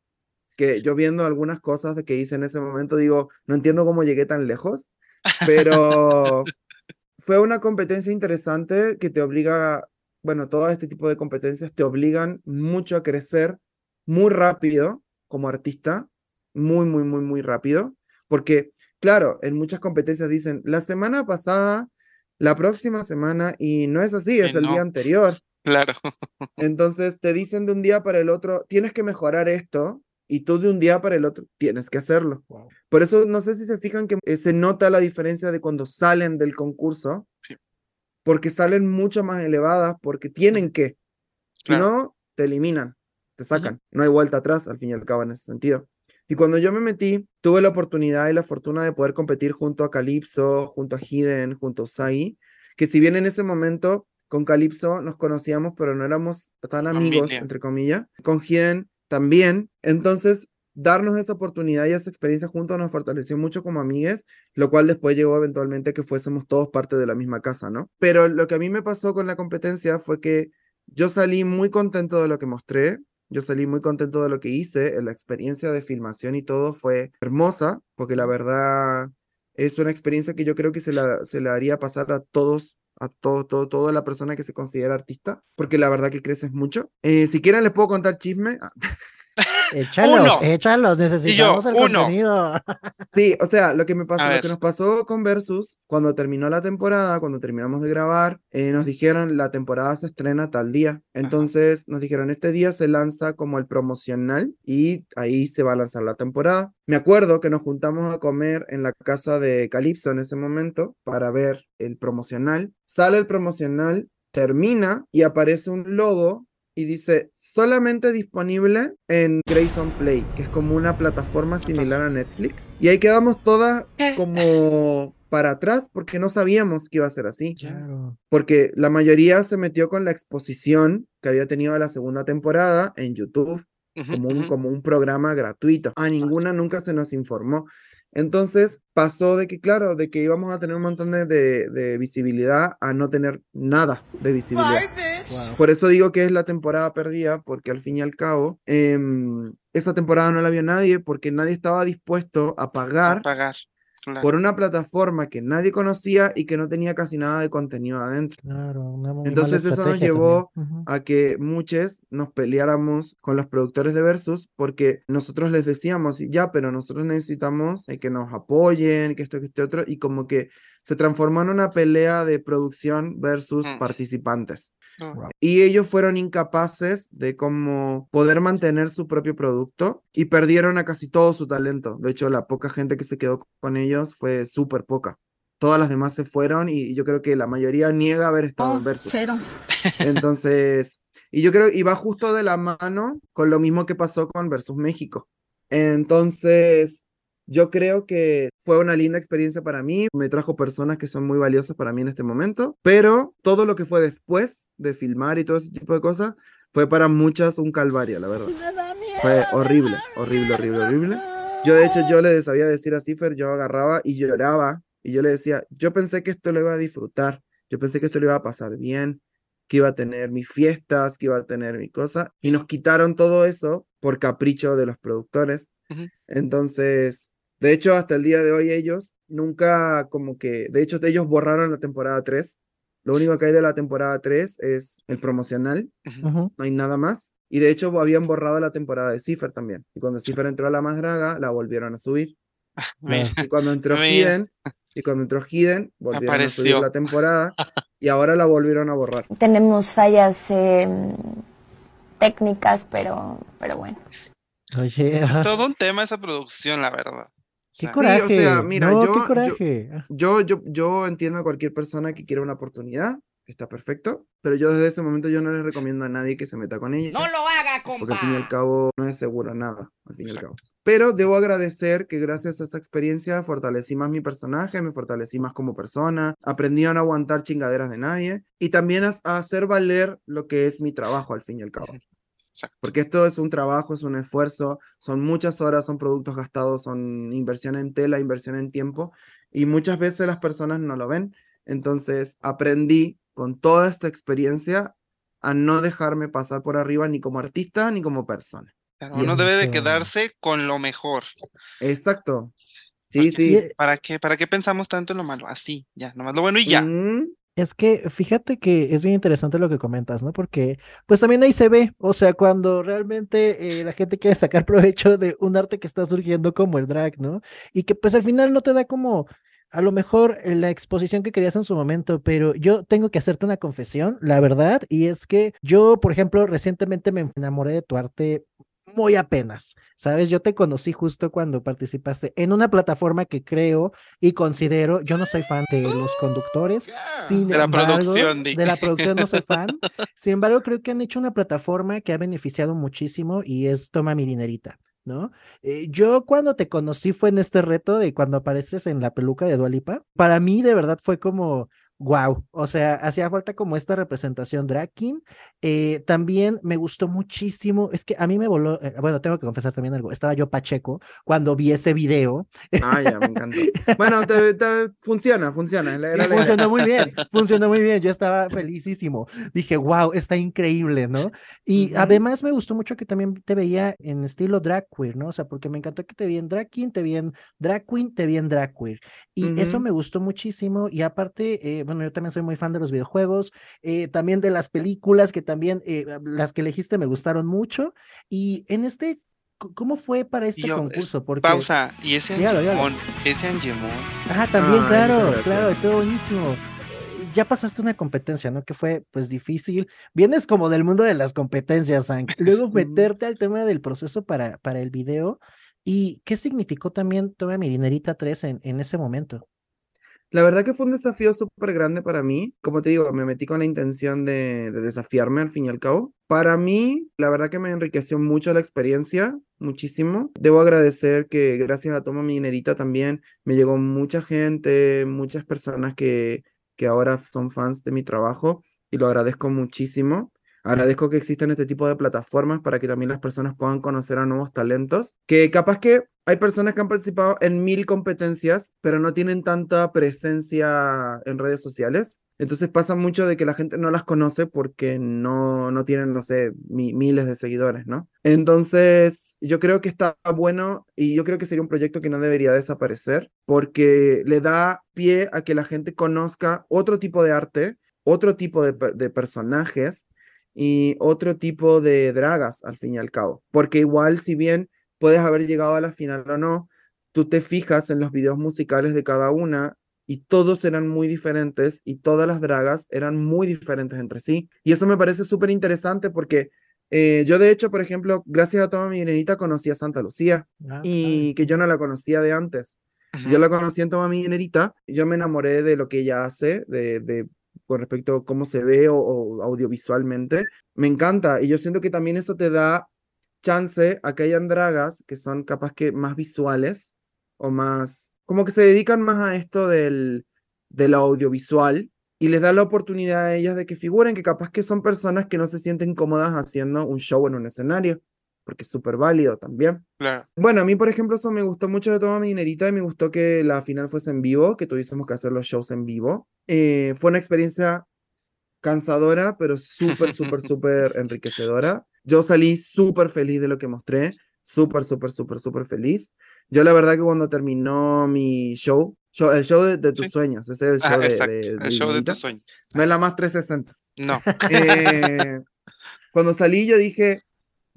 Speaker 1: que yo viendo algunas cosas de que hice en ese momento, digo, no entiendo cómo llegué tan lejos, Pero fue una competencia interesante que te obliga, bueno, todo este tipo de competencias te obligan mucho a crecer muy rápido como artista, muy, muy, muy, muy rápido, porque, claro, en muchas competencias dicen, la semana pasada, la próxima semana, y no es así, es el
Speaker 3: no.
Speaker 1: día anterior.
Speaker 3: Claro.
Speaker 1: Entonces te dicen de un día para el otro, tienes que mejorar esto, y tú de un día para el otro tienes que hacerlo.
Speaker 5: Wow.
Speaker 1: Por eso no sé si se fijan que eh, se nota la diferencia de cuando salen del concurso,
Speaker 3: Sí.
Speaker 1: porque salen mucho más elevadas, porque tienen que. Si
Speaker 3: Claro.
Speaker 1: no, te eliminan, te sacan. No hay vuelta atrás, al fin y al cabo, en ese sentido. Y cuando yo me metí, tuve la oportunidad y la fortuna de poder competir junto a Calypso, junto a Hidden, junto a Usagi, que si bien en ese momento con Calypso nos conocíamos, pero no éramos tan amigos, entre comillas, con Hidden también. Entonces, darnos esa oportunidad y esa experiencia juntos nos fortaleció mucho como amigues, lo cual después llegó eventualmente que fuésemos todos parte de la misma casa, ¿no? Pero lo que a mí me pasó con la competencia fue que yo salí muy contento de lo que mostré, yo salí muy contento de lo que hice, la experiencia de filmación y todo fue hermosa, porque la verdad es una experiencia que yo creo que se la, se la haría pasar a todos, a todo, todo, toda la persona que se considera artista, porque la verdad que creces mucho. Eh, si quieren les puedo contar chisme.
Speaker 5: Échalos,
Speaker 3: Uno.
Speaker 5: échalos, necesitamos el
Speaker 3: uno.
Speaker 5: contenido.
Speaker 1: Sí, o sea, lo que me pasó, lo que nos pasó con Versus, cuando terminó la temporada, cuando terminamos de grabar, eh, nos dijeron la temporada se estrena tal día. Entonces nos dijeron este día se lanza como el promocional y ahí se va a lanzar la temporada. Me acuerdo que nos juntamos a comer en la casa de Calypso en ese momento para ver el promocional. Sale el promocional, termina y aparece un logo y dice solamente disponible en Grayson Play, que es como una plataforma similar a Netflix. Y ahí quedamos todas como para atrás porque no sabíamos que iba a ser así.
Speaker 5: Claro.
Speaker 1: Porque la mayoría se metió con la exposición que había tenido la segunda temporada en YouTube como un, como un programa gratuito. A ninguna nunca se nos informó. Entonces pasó de que, claro, de que íbamos a tener un montón de, de- de visibilidad a no tener nada de visibilidad.
Speaker 5: Wow.
Speaker 1: Por eso digo que es la temporada perdida, porque al fin y al cabo, em, esa temporada no la vio nadie, porque nadie estaba dispuesto a
Speaker 3: A
Speaker 1: pagar
Speaker 3: pagar. Claro.
Speaker 1: por una plataforma que nadie conocía y que no tenía casi nada de contenido adentro.
Speaker 5: Claro, una muy mala
Speaker 1: Entonces eso nos llevó a que muchos nos peleáramos con los productores de Versus porque nosotros les decíamos, ya, pero nosotros necesitamos eh, que nos apoyen, que esto, que este otro, y como que se transformó en una pelea de producción versus
Speaker 3: Mm.
Speaker 1: participantes.
Speaker 5: Wow.
Speaker 1: Y ellos fueron incapaces de como poder mantener su propio producto y perdieron a casi todo su talento. De hecho, la poca gente que se quedó con ellos fue súper poca. Todas las demás se fueron y yo creo que la mayoría niega haber estado en Versus. Entonces, y yo creo, y va justo de la mano con lo mismo que pasó con Versus México. Entonces, yo creo que fue una linda experiencia para mí, me trajo personas que son muy valiosas para mí en este momento, pero todo lo que fue después de filmar y todo ese tipo de cosas fue para muchas un calvario, la verdad. Fue horrible, horrible, horrible, horrible. Yo de hecho yo le sabía decir a Cifer, yo agarraba y lloraba y yo le decía, yo pensé que esto lo iba a disfrutar, yo pensé que esto lo iba a pasar bien, que iba a tener mis fiestas, que iba a tener mi cosa, y nos quitaron todo eso por capricho de los productores. Entonces, de hecho, hasta el día de hoy ellos nunca como que, de hecho, ellos borraron la temporada 3. Lo único que hay de la temporada 3 es el promocional, no hay nada más. Y de hecho habían borrado la temporada de Cipher también. Y cuando Cipher entró a la más draga, la volvieron a subir.
Speaker 3: Mira.
Speaker 1: Y cuando entró. Hidden, y cuando entró Hidden, volvieron a subir la temporada. Y ahora la volvieron a borrar.
Speaker 6: tenemos fallas eh, técnicas, pero, pero bueno.
Speaker 5: Oye,
Speaker 3: Es todo un tema esa producción, la verdad.
Speaker 5: Qué
Speaker 3: sea,
Speaker 5: coraje.
Speaker 1: o sea, mira,
Speaker 5: no,
Speaker 1: yo-
Speaker 5: qué
Speaker 1: yo-
Speaker 5: coraje. Ah,
Speaker 1: Yo, yo, yo entiendo a cualquier persona que quiera una oportunidad, está perfecto, pero yo desde ese momento yo no les recomiendo a nadie que se meta con ella.
Speaker 2: No lo haga,
Speaker 1: porque al fin y al
Speaker 2: compa.
Speaker 1: cabo no es seguro nada, al fin y al cabo. Pero debo agradecer que gracias a esa experiencia fortalecí más mi personaje, me fortalecí más como persona, aprendí a no aguantar chingaderas de nadie y también a, a hacer valer lo que es mi trabajo al fin y al cabo.
Speaker 3: Exacto.
Speaker 1: Porque esto es un trabajo, es un esfuerzo, son muchas horas, son productos gastados, son inversión en tela, inversión en tiempo y muchas veces las personas no lo ven. Entonces aprendí con toda esta experiencia a no dejarme pasar por arriba ni como artista ni como persona.
Speaker 3: claro, Uno debe de quedarse con lo mejor.
Speaker 1: Exacto. Sí, sí.
Speaker 3: ¿Para qué? ¿Para qué pensamos tanto en lo malo? Así, ya, nomás lo bueno y ya.
Speaker 1: Mm,
Speaker 5: Es que fíjate que es bien interesante lo que comentas, ¿no? Porque pues también ahí se ve, o sea, cuando realmente eh, la gente quiere sacar provecho de un arte que está surgiendo como el drag, ¿no? Y que pues al final no te da como a lo mejor eh, la exposición que querías en su momento, pero yo tengo que hacerte una confesión, la verdad, y es que yo, por ejemplo, recientemente me enamoré de tu arte muy apenas, ¿sabes? Yo te conocí justo cuando participaste en una plataforma que creo y considero, yo no soy fan de los conductores, sin
Speaker 3: De la
Speaker 5: embargo,
Speaker 3: producción, di.
Speaker 5: de la producción no soy fan. Sin embargo, creo que han hecho una plataforma que ha beneficiado muchísimo y es Toma mi dinerita, ¿no? Eh, yo cuando te conocí fue en este reto de cuando apareces en la peluca de Dualipa. Para mí de verdad fue como Wow, o sea, hacía falta como esta representación drag king. Eh, también me gustó muchísimo, es que a mí me voló, eh, bueno, tengo que confesar también algo, estaba yo pacheco cuando vi ese video
Speaker 1: Ah, ya, me encantó. Bueno, te- te- funciona, funciona.
Speaker 5: Sí,
Speaker 1: la idea.
Speaker 5: funcionó muy bien, funcionó muy bien. Yo estaba felicísimo. Dije, wow, está increíble, ¿no? Y además me gustó mucho que también te veía en estilo drag queer, ¿no? O sea, porque me encantó que te vi en drag king, te vi en drag queen, te vi en drag queer. Y eso me gustó muchísimo. Y aparte, eh, bueno, yo también soy muy fan de los videojuegos, eh, también de las películas, que también eh, las que elegiste me gustaron mucho. Y en este, ¿cómo fue para este
Speaker 3: yo,
Speaker 5: concurso? Porque...
Speaker 3: Pausa. ¿Y ese
Speaker 5: Dígalo, dígalo.
Speaker 3: Angemon? Ese Angemon.
Speaker 5: Ah, también,
Speaker 1: Ay,
Speaker 5: claro, claro, estuvo buenísimo. Ya pasaste una competencia, ¿no? Que fue, pues, difícil. Vienes como del mundo de las competencias, Hank. Luego
Speaker 1: Ujú.
Speaker 5: meterte al tema del proceso para, para el video. ¿Y qué significó también Toma mi dinerita 3 en, en ese momento?
Speaker 1: La verdad que fue un desafío súper grande para mí. Como te digo, me metí con la intención de, de desafiarme al fin y al cabo. Para mí, la verdad que me enriqueció mucho la experiencia, muchísimo. Debo agradecer que gracias a Toma Mi Dinerita también me llegó mucha gente, muchas personas que, que ahora son fans de mi trabajo y lo agradezco muchísimo. Agradezco que existan este tipo de plataformas para que también las personas puedan conocer a nuevos talentos, que capaz que hay personas que han participado en mil competencias, pero no tienen tanta presencia en redes sociales. Entonces pasa mucho de que la gente no las conoce porque no, no tienen, no sé, mi- miles de seguidores, ¿no? Entonces, yo creo que está bueno y yo creo que sería un proyecto que no debería desaparecer porque le da pie a que la gente conozca otro tipo de arte, otro tipo de, de personajes y otro tipo de dragas al fin y al cabo. Porque igual, si bien puedes haber llegado a la final o no, tú te fijas en los videos musicales de cada una y todos eran muy diferentes y todas las dragas eran muy diferentes entre sí. Y eso me parece súper interesante porque eh, yo de hecho, por ejemplo, gracias a Toma Mi Dinerita conocí a Santa Lucía
Speaker 5: Ah,
Speaker 1: y que yo no la conocía de antes. Yo la conocí en Toma Mi Dinerita, yo me enamoré de lo que ella hace, de, de con respecto a cómo se ve o, audiovisualmente. Me encanta y yo siento que también eso te da chance a que hayan dragas que son capaz que más visuales o más, como que se dedican más a esto del, de lo audiovisual y les da la oportunidad a ellas de que figuren que capaz que son personas que no se sienten cómodas haciendo un show en un escenario, porque es súper válido también.
Speaker 3: Claro.
Speaker 1: Bueno, a mí, por ejemplo, eso me gustó mucho de Toma Mi Dinerita y me gustó que la final fuese en vivo, que tuviésemos que hacer los shows en vivo. Eh, fue una experiencia cansadora, pero súper, súper, súper enriquecedora. Yo salí súper feliz de lo que mostré, súper, súper, súper, súper feliz. Yo la verdad que cuando terminó mi show, show- el show de, de tus
Speaker 3: Sí.
Speaker 1: sueños, ese es el
Speaker 3: Ah,
Speaker 1: show de,
Speaker 3: exacto.
Speaker 1: de- de
Speaker 3: El show de
Speaker 1: Dinerita,
Speaker 3: tus sueños.
Speaker 1: no es la más 360.
Speaker 3: No.
Speaker 1: Eh, cuando salí yo dije,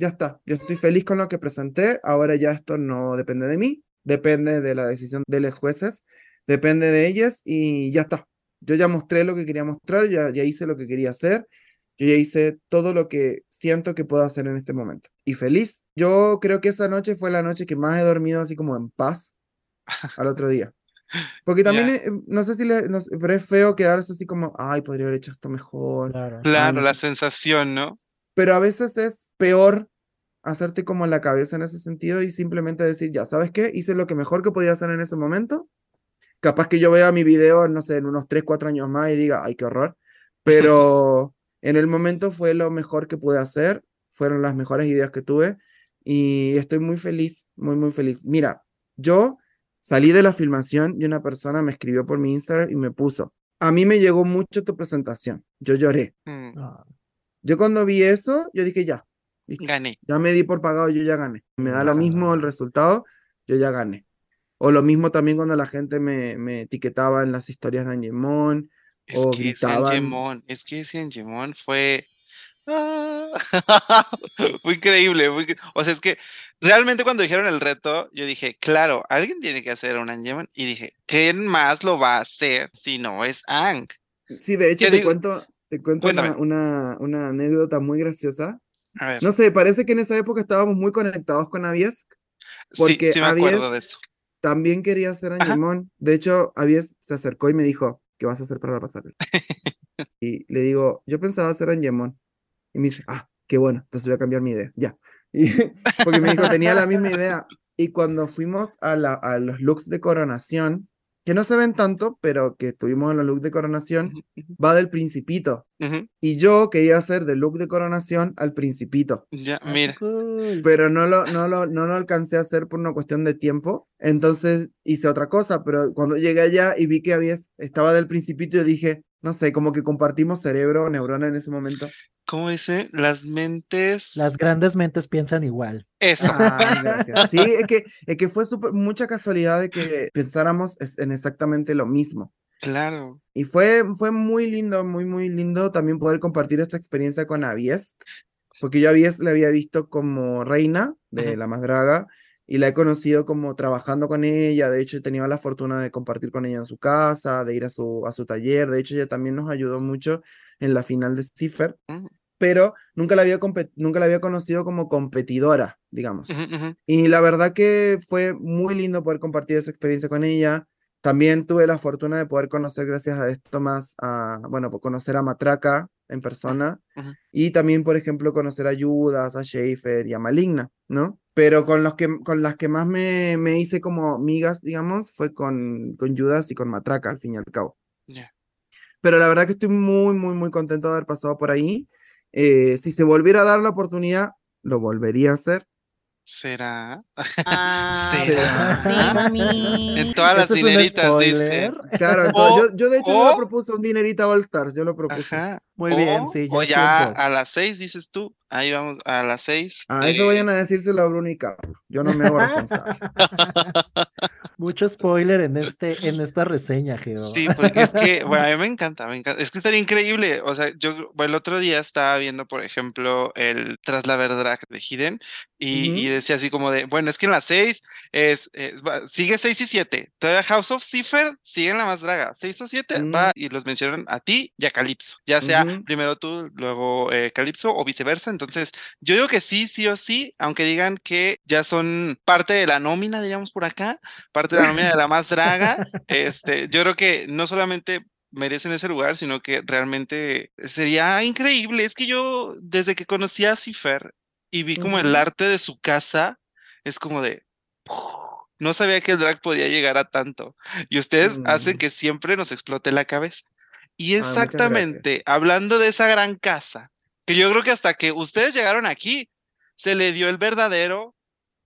Speaker 1: ya está, yo estoy feliz con lo que presenté, ahora ya esto no depende de mí, depende de la decisión de los jueces, depende de ellas y ya está. Yo ya mostré lo que quería mostrar, ya, ya hice lo que quería hacer, yo ya hice todo lo que siento que puedo hacer en este momento. Y feliz. Yo creo que esa noche fue la noche que más he dormido así como en paz al otro día. Porque también,
Speaker 3: Ya.
Speaker 1: eh, no sé si le, no sé, pero es feo quedarse así como, ay, podría haber hecho esto mejor.
Speaker 5: Claro.
Speaker 3: Claro,
Speaker 1: no
Speaker 3: la
Speaker 1: sé.
Speaker 3: sensación, ¿no?
Speaker 1: pero a veces es peor hacerte como la cabeza en ese sentido y simplemente decir, ya, ¿sabes qué? Hice lo que mejor que podía hacer en ese momento. Capaz que yo vea mi video, no sé, en unos 3, 4 años más y diga, ay, qué horror. Pero en el momento fue lo mejor que pude hacer, fueron las mejores ideas que tuve y estoy muy feliz, muy, muy feliz. Mira, yo salí de la filmación y una persona me escribió por mi Instagram y me puso, a mí me llegó mucho tu presentación, yo lloré.
Speaker 3: Mm,
Speaker 5: Ah,
Speaker 1: Yo cuando vi eso, yo dije, ya, listo,
Speaker 3: Gané.
Speaker 1: ya me di por pagado, yo ya gané. Me da lo mismo el resultado, yo ya gané. O lo mismo también cuando la gente me, me etiquetaba en las historias de Angemon.
Speaker 3: Es
Speaker 1: o
Speaker 3: que ese
Speaker 1: gritaban.
Speaker 3: Angemon, es que ese Angemon fue. ¡Ah! Fue increíble. fue O sea, es que realmente cuando dijeron el reto, yo dije, claro, alguien tiene que hacer un Angemon. Y dije, ¿quién más lo va a hacer si no es Ang?
Speaker 1: Sí, de hecho
Speaker 3: ¿Qué
Speaker 1: te
Speaker 3: digo?
Speaker 1: cuento, te cuento una, una anécdota muy graciosa.
Speaker 3: A ver,
Speaker 1: No sé, parece que en esa época estábamos muy conectados con Avies.
Speaker 3: sí,
Speaker 1: porque
Speaker 3: sí me acuerdo
Speaker 1: Avies-
Speaker 3: de eso.
Speaker 1: También quería hacer. Angemon. De hecho, Avies se acercó y me dijo, ¿qué vas a hacer para la pasarela? y le digo, yo pensaba hacer Angemon. Y me dice, ah, qué bueno, entonces voy a cambiar mi idea, ya. Y, porque me dijo, tenía la misma idea. Y cuando fuimos a, la, a los looks de coronación, que no se ven tanto, pero que estuvimos en los looks de coronación, va del principito. Y yo quería hacer de look de coronación al principito,
Speaker 3: Ya,
Speaker 5: Ah,
Speaker 3: mira.
Speaker 5: cool.
Speaker 1: pero no lo, no lo, no lo alcancé a hacer por una cuestión de tiempo. Entonces hice otra cosa, pero cuando llegué allá y vi que había, estaba del principito, yo dije, no sé, como que compartimos cerebro, neurona en ese momento.
Speaker 3: ¿Cómo dice? Las mentes.
Speaker 5: Las grandes mentes piensan igual.
Speaker 3: Eso.
Speaker 1: Ay, gracias. Sí, es que, es que fue súper- mucha casualidad de que pensáramos en exactamente lo mismo.
Speaker 3: Claro.
Speaker 1: Y fue, fue muy lindo, muy, muy lindo también poder compartir esta experiencia con Avies, porque yo a Avies la había visto como reina de. La Más Draga y la he conocido como trabajando con ella, de hecho he tenido la fortuna de compartir con ella en su casa, de ir a su, a su taller, de hecho ella también nos ayudó mucho en la final de Cipher,
Speaker 3: Ujú,
Speaker 1: pero nunca la había, nunca la había conocido como competidora, digamos. Y la verdad que fue muy lindo poder compartir esa experiencia con ella. También tuve la fortuna de poder conocer, gracias a esto, más a, bueno, conocer a Matraca en persona.
Speaker 3: ujú.
Speaker 1: Y también, por ejemplo, conocer a Judas, a Schaefer y a Maligna, ¿no? Pero con, los que, con las que más me, me hice como migas, digamos, fue con, con Judas y con Matraca, al fin y al cabo.
Speaker 3: Ya.
Speaker 1: Pero la verdad que estoy muy, muy, muy contento de haber pasado por ahí. Eh, si se volviera a dar la oportunidad, lo volvería a hacer.
Speaker 3: ¿Será?
Speaker 7: Ah,
Speaker 3: ¿Será?
Speaker 7: sí, mami.
Speaker 3: En todas las
Speaker 5: ¿Eso es un
Speaker 3: dineritas, dice.
Speaker 5: spoiler?
Speaker 1: Claro, entonces, yo, yo de hecho yo
Speaker 3: o-
Speaker 1: lo propuse un dinerita All Stars, yo lo propuse.
Speaker 3: Ajá.
Speaker 5: Muy bien, sí, ya
Speaker 3: O ya
Speaker 5: tiempo.
Speaker 3: a las seis, dices tú. Ahí vamos, a las seis.
Speaker 1: A eso
Speaker 3: eh,
Speaker 1: vayan a decírselo a Bruno y Carlos. Yo no me hago responsable.
Speaker 5: Mucho spoiler en este, en esta reseña, Geo.
Speaker 3: Sí, porque es que, bueno, a mí me encanta, me encanta. Es que estaría increíble. O sea, yo bueno, el otro día estaba viendo, por ejemplo, el Tras la Verdad de Hidden y, decía así como de, bueno, es que en las seis es, es- va- sigue seis y siete. Todavía House of Cipher sigue en la más draga. Seis o siete va
Speaker 1: Mm.
Speaker 3: y los mencionan a ti y a Calypso. Ya sea
Speaker 1: Ujú.
Speaker 3: primero tú, luego eh, Calypso o viceversa. Entonces, yo digo que sí, sí o sí, aunque digan que ya son parte de la nómina, diríamos por acá, parte de la nómina de la más draga, este, yo creo que no solamente merecen ese lugar, sino que realmente sería increíble. Es que yo, desde que conocí a Cifer y vi como el
Speaker 1: Ujú.
Speaker 3: arte de su casa, es como de... No sabía que el drag podía llegar a tanto. Y ustedes hacen
Speaker 1: Mm.
Speaker 3: que siempre nos explote la cabeza. Y
Speaker 1: gracias.
Speaker 3: exactamente, hablando de esa gran casa, que yo creo que hasta que ustedes llegaron aquí, se le dio el verdadero,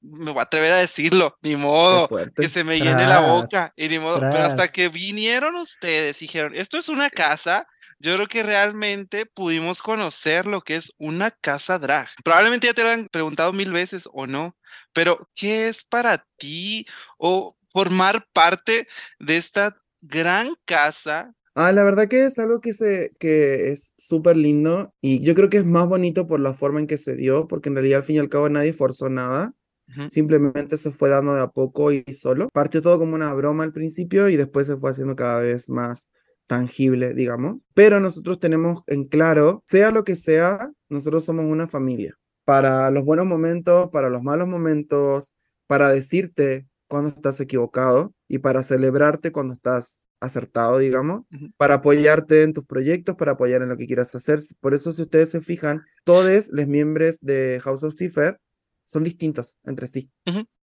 Speaker 3: me voy a atrever a decirlo, ni modo, que se me llene la boca, y ni modo, pero hasta que vinieron ustedes y dijeron, esto es una casa, yo creo que realmente pudimos conocer lo que es una casa drag. Probablemente ya te lo han preguntado mil veces o no, pero ¿qué es para ti o formar parte de esta gran casa?
Speaker 1: Ah, la verdad que es algo que, se, que es súper lindo y yo creo que es más bonito por la forma en que se dio, porque en realidad al fin y al cabo nadie forzó nada. Simplemente se fue dando de a poco y solo. Partió todo como una broma al principio y después se fue haciendo cada vez más tangible, digamos. Pero nosotros tenemos en claro, sea lo que sea, nosotros somos una familia. Para los buenos momentos, para los malos momentos, para decirte cuando estás equivocado y para celebrarte cuando estás acertado, digamos, para apoyarte en tus proyectos, para apoyar en lo que quieras hacer. Por eso, si ustedes se fijan, todos los miembros de House of Cipher son distintos entre sí.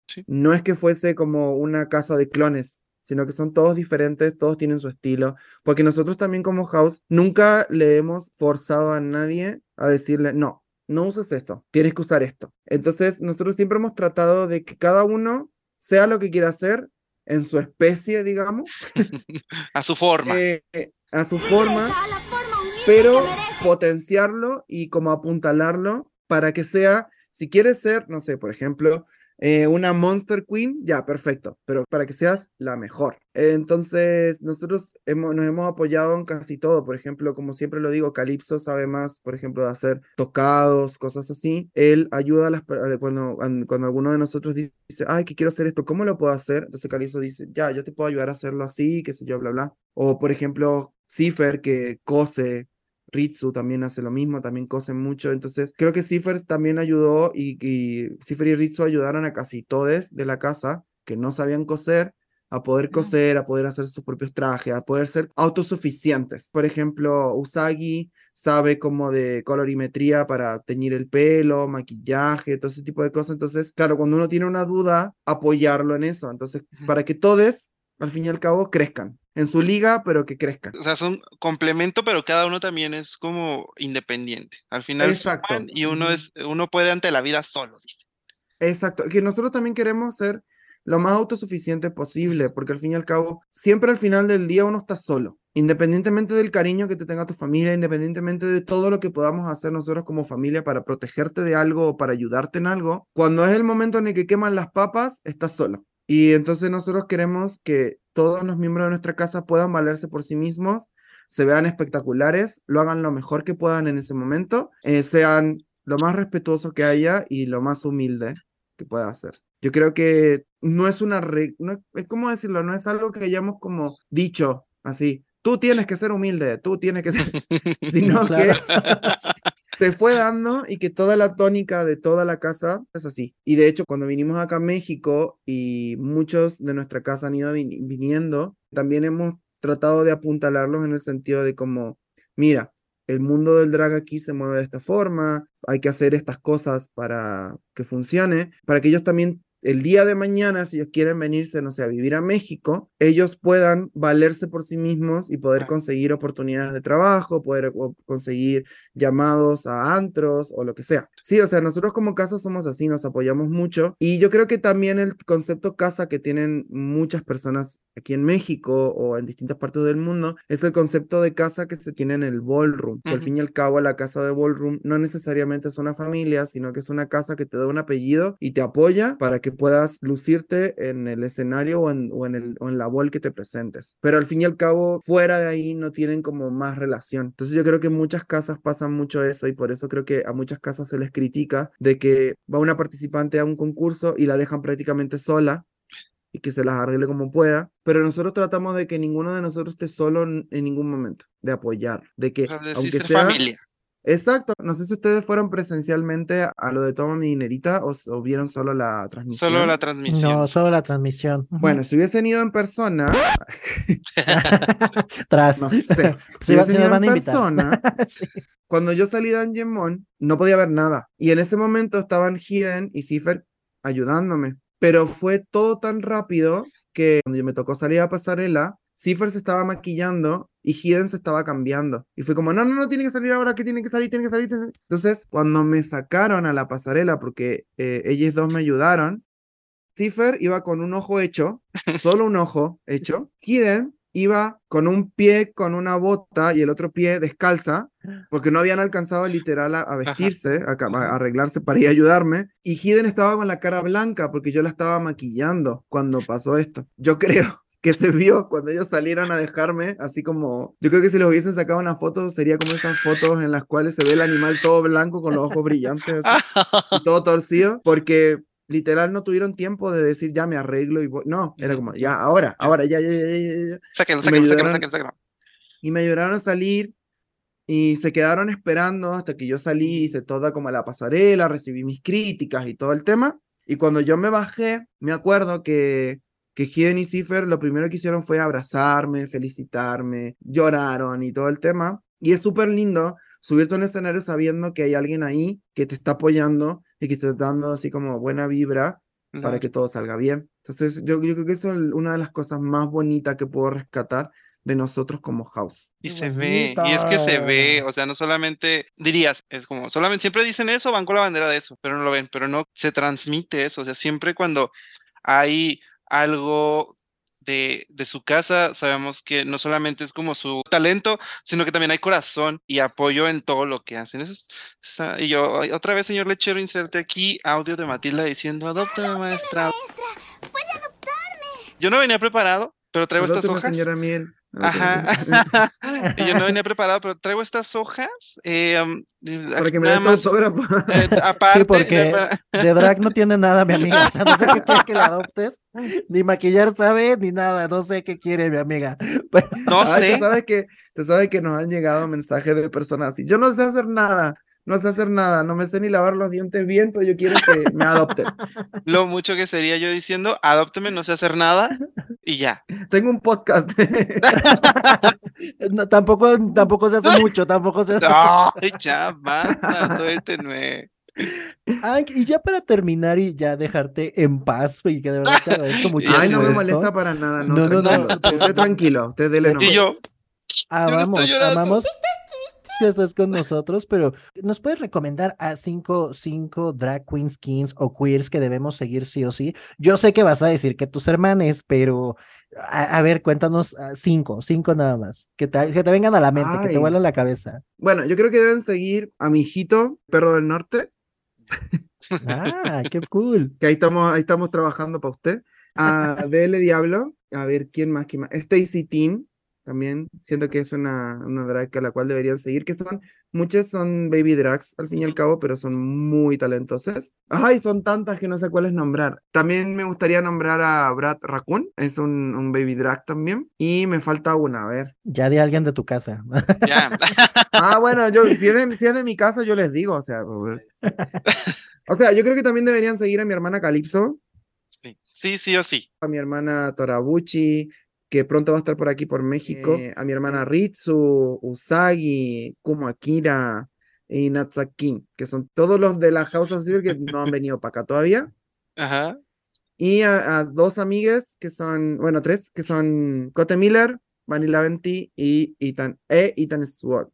Speaker 3: Sí.
Speaker 1: No es que fuese como una casa de clones, sino que son todos diferentes, todos tienen su estilo, porque nosotros también como House nunca le hemos forzado a nadie a decirle, no, no uses esto, tienes que usar esto. Entonces, nosotros siempre hemos tratado de que cada uno sea lo que quiera hacer en su especie, digamos,
Speaker 3: A su forma.
Speaker 1: eh, a su forma, pero potenciarlo y como apuntalarlo para que sea, si quieres ser, no sé, por ejemplo, eh, una Monster Queen, ya, perfecto, pero para que seas la mejor. Entonces, nosotros hemos, nos hemos apoyado en casi todo. Por ejemplo, como siempre lo digo, Calypso sabe más, por ejemplo, de hacer tocados, cosas así. Él ayuda a las cuando, cuando alguno de nosotros dice, ay, que quiero hacer esto, ¿cómo lo puedo hacer? Entonces Calypso dice, ya, yo te puedo ayudar a hacerlo así, qué sé yo, bla, bla. O, por ejemplo, Cipher, que cose. Ritsu también hace lo mismo, también cosen mucho. Entonces, creo que Cipher también ayudó y, y Cipher y Ritsu ayudaron a casi todos de la casa que no sabían coser a poder coser, a poder hacer sus propios trajes, a poder ser autosuficientes. Por ejemplo, Usagi sabe como de colorimetría para teñir el pelo, maquillaje, todo ese tipo de cosas. Entonces, claro, cuando uno tiene una duda, apoyarlo en eso. Entonces, para que todos, al fin y al cabo, crezcan en su liga, pero que crezcan.
Speaker 3: O sea, son complemento, pero cada uno también es como independiente. Al final
Speaker 1: Exacto.
Speaker 3: suman y uno es, uno puede ante la vida solo, dice.
Speaker 1: Exacto, que nosotros también queremos ser lo más autosuficiente posible, porque al fin y al cabo, siempre al final del día uno está solo, independientemente del cariño que te tenga tu familia, independientemente de todo lo que podamos hacer nosotros como familia para protegerte de algo o para ayudarte en algo, cuando es el momento en el que queman las papas, estás solo. Y entonces nosotros queremos que todos los miembros de nuestra casa puedan valerse por sí mismos, se vean espectaculares, lo hagan lo mejor que puedan en ese momento, eh, sean lo más respetuoso que haya y lo más humilde que pueda hacer. Yo creo que no es una regla, no, es como decirlo, no es algo que hayamos como dicho así, tú tienes que ser humilde, tú tienes que ser, sino que te fue dando y que toda la tónica de toda la casa es así. Y de hecho, cuando vinimos acá a México y muchos de nuestra casa han ido vin- viniendo, también hemos tratado de apuntalarlos en el sentido de como, mira, el mundo del drag aquí se mueve de esta forma, hay que hacer estas cosas para que funcione, para que ellos también el día de mañana, si ellos quieren venirse, no sé, a vivir a México, ellos puedan valerse por sí mismos y poder conseguir oportunidades de trabajo, poder conseguir llamados a antros o lo que sea. Sí, o sea, nosotros como casa somos así, nos apoyamos mucho y yo creo que también el concepto casa que tienen muchas personas aquí en México o en distintas partes del mundo es el concepto de casa que se tiene en el ballroom, que al fin y al cabo la casa de ballroom no necesariamente es una familia, sino que es una casa que te da un apellido y te apoya para que puedas lucirte en el escenario o en, o en, el, o en la ball que te presentes. Pero al fin y al cabo, fuera de ahí no tienen como más relación. Entonces yo creo que en muchas casas pasan mucho eso y por eso creo que a muchas casas se les critica de que va una participante a un concurso y la dejan prácticamente sola y que se las arregle como pueda, pero nosotros tratamos de que ninguno de nosotros esté solo en, ningún momento, de apoyar, de que
Speaker 3: O sea, de sí
Speaker 1: aunque sea
Speaker 3: familia.
Speaker 1: Exacto, no sé si ustedes fueron presencialmente a lo de Toma mi dinerita o, vieron solo la transmisión.
Speaker 3: Solo la transmisión.
Speaker 5: No, solo la transmisión.
Speaker 1: Bueno, si hubiesen ido en persona,
Speaker 5: Tras.
Speaker 1: no sé,
Speaker 5: Si
Speaker 1: hubiesen ido en persona,
Speaker 5: Sí.
Speaker 1: cuando yo salí de Angemon, no podía ver nada. Y en ese momento estaban Hiden y Cipher ayudándome. Pero fue todo tan rápido que cuando yo me tocó salir a pasarela, Cipher se estaba maquillando y Hiden se estaba cambiando. Y fue como, no, no, no, tiene que salir ahora, que tiene que salir, tiene que salir. tiene que salir". Entonces, cuando me sacaron a la pasarela, porque eh, ellos dos me ayudaron, Cipher iba con un ojo hecho, solo un ojo hecho. Hiden iba con un pie con una bota y el otro pie descalza, porque no habían alcanzado literal a, a vestirse, a, arreglarse para ir a ayudarme. Y Hiden estaba con la cara blanca porque yo la estaba maquillando cuando pasó esto. Yo creo que se vio cuando ellos salieron a dejarme, así como, yo creo que si les hubiesen sacado una foto, sería como esas fotos en las cuales se ve el animal todo blanco con los ojos brillantes. así y todo torcido, porque literal no tuvieron tiempo de decir ya me arreglo y voy. No, era como
Speaker 3: ya.
Speaker 1: ahora, ahora, ya, ya, ya, ya, ya. Ayudaron-
Speaker 3: sáquenlo, sáquenlo.
Speaker 1: Y me ayudaron a salir y se quedaron esperando hasta que yo salí, hice toda como la pasarela, recibí mis críticas y todo el tema. Y cuando yo me bajé, me acuerdo que, que Hiden y Cipher lo primero que hicieron fue abrazarme, felicitarme, lloraron y todo el tema. Y es súper lindo subirte a un escenario sabiendo que hay alguien ahí que te está apoyando y que te está dando así como buena vibra para
Speaker 3: Claro.
Speaker 1: que todo salga bien. Entonces, yo, yo creo que eso es una de las cosas más bonitas que puedo rescatar de nosotros como house.
Speaker 3: Y se ve, y es que se ve, o sea, no solamente dirías, es como, solamente siempre dicen eso, van con la bandera de eso, pero no lo ven, pero no se transmite eso, o sea, siempre cuando hay algo de, de su casa. Sabemos que no solamente es como su talento, sino que también hay corazón y apoyo en todo lo que hacen. Eso es- está- y yo, otra vez, señor Lechero, inserte aquí audio de Matilda diciendo, adóptame, maestra. Yo no venía preparado, pero traigo estas hojas.
Speaker 1: señora Miel.
Speaker 3: Ajá. Y yo no venía preparado, pero traigo estas hojas. eh,
Speaker 1: Para que me tu
Speaker 3: más,
Speaker 1: autógrafo.
Speaker 3: eh, aparte,
Speaker 5: Sí, porque
Speaker 3: eh, para-
Speaker 5: de drag no tiene nada, mi amiga. O sea, no sé qué quiere que la adoptes. Ni maquillar sabe, ni nada. No sé qué quiere, mi amiga. Pero-
Speaker 3: no
Speaker 1: Ay,
Speaker 3: sé.
Speaker 1: tú sabes que, tú sabes que nos han llegado mensajes de personas así. Yo no sé hacer nada, no sé hacer nada, no me sé ni lavar los dientes bien, pero yo quiero que me adopten.
Speaker 3: lo mucho que sería yo diciendo, adópteme, no sé hacer nada y ya.
Speaker 1: Tengo un podcast.
Speaker 5: no, tampoco, tampoco se hace mucho, tampoco se hace
Speaker 3: Ay, ya, basta, suéltenme.
Speaker 5: Ay, y ya para terminar y ya dejarte en paz, y que de verdad te agradezco muchísimo.
Speaker 1: Ay, no me
Speaker 5: esto.
Speaker 1: molesta para nada, no,
Speaker 5: No, no, no,
Speaker 1: tranquilo. usted dele.
Speaker 3: Y yo,
Speaker 5: Amamos,
Speaker 3: llorando.
Speaker 5: amamos que estés con nosotros, pero ¿nos puedes recomendar a cinco, cinco drag queens, kings o queers que debemos seguir sí o sí? Yo sé que vas a decir que tus hermanes, pero a, a ver, cuéntanos ah, cinco, cinco nada más, que te, que te vengan a la mente, que te vuelan la cabeza.
Speaker 1: Bueno, yo creo que deben seguir a mi hijito, Perro del Norte,
Speaker 5: Ah, qué cool.
Speaker 1: que ahí estamos, ahí estamos trabajando para usted. A BL Diablo, a ver quién más, quién más. Stacy Team, también siento que es una, una drag a la cual deberían seguir, que son, muchas son baby drags al fin y al cabo, pero son muy talentosas. Ay, son tantas que no sé cuáles nombrar. También me gustaría nombrar a Brad Raccoon, es un, un baby drag también. Y me falta una, a ver.
Speaker 5: Ya de alguien de tu casa.
Speaker 3: ya.
Speaker 1: Ah, bueno, yo, si es de, si es de mi casa, yo les digo, o sea. O sea, yo creo que también deberían seguir a mi hermana Calypso,
Speaker 3: Sí, sí, sí o sí.
Speaker 1: a mi hermana Torabuchi, que pronto va a estar por aquí por México, eh, a mi hermana Ritsu, Usagi, Kumo Akira y Natsakin, que son todos los de la House of Silver que no han venido para acá todavía.
Speaker 3: Ajá.
Speaker 1: Y a, a dos amigas que son, bueno, tres, que son Cote Miller, Vanilla Venti y Ethan, e Ethan Sword.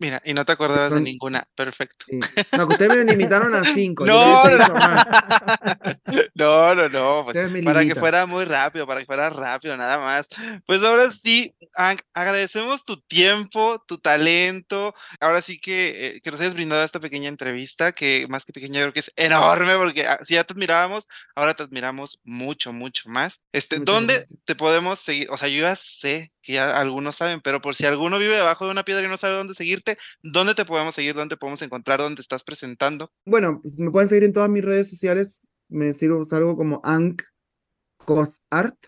Speaker 3: Mira, y no te acordabas de
Speaker 1: Son-
Speaker 3: ninguna. Perfecto.
Speaker 1: Sí. No, que ustedes me limitaron a cinco.
Speaker 3: No, no,
Speaker 1: más.
Speaker 3: No, no, no, pues, para que fuera muy rápido, para que fuera rápido, nada más. Pues ahora sí, Hank, agradecemos tu tiempo, tu talento. Ahora sí que, eh, que nos hayas brindado esta pequeña entrevista, que más que pequeña, yo creo que es enorme, porque ah, si ya te admirábamos, ahora te admiramos mucho, mucho más. Este,
Speaker 1: Muchas
Speaker 3: ¿dónde
Speaker 1: gracias.
Speaker 3: te podemos seguir? O sea, yo ya sé que ya algunos saben, pero por si alguno vive debajo de una piedra y no sabe dónde seguirte, ¿dónde te podemos seguir? ¿Dónde te podemos encontrar? ¿Dónde estás presentando?
Speaker 1: Bueno, pues me pueden seguir en todas mis redes sociales. Me sirvo, salgo como Ank Cosart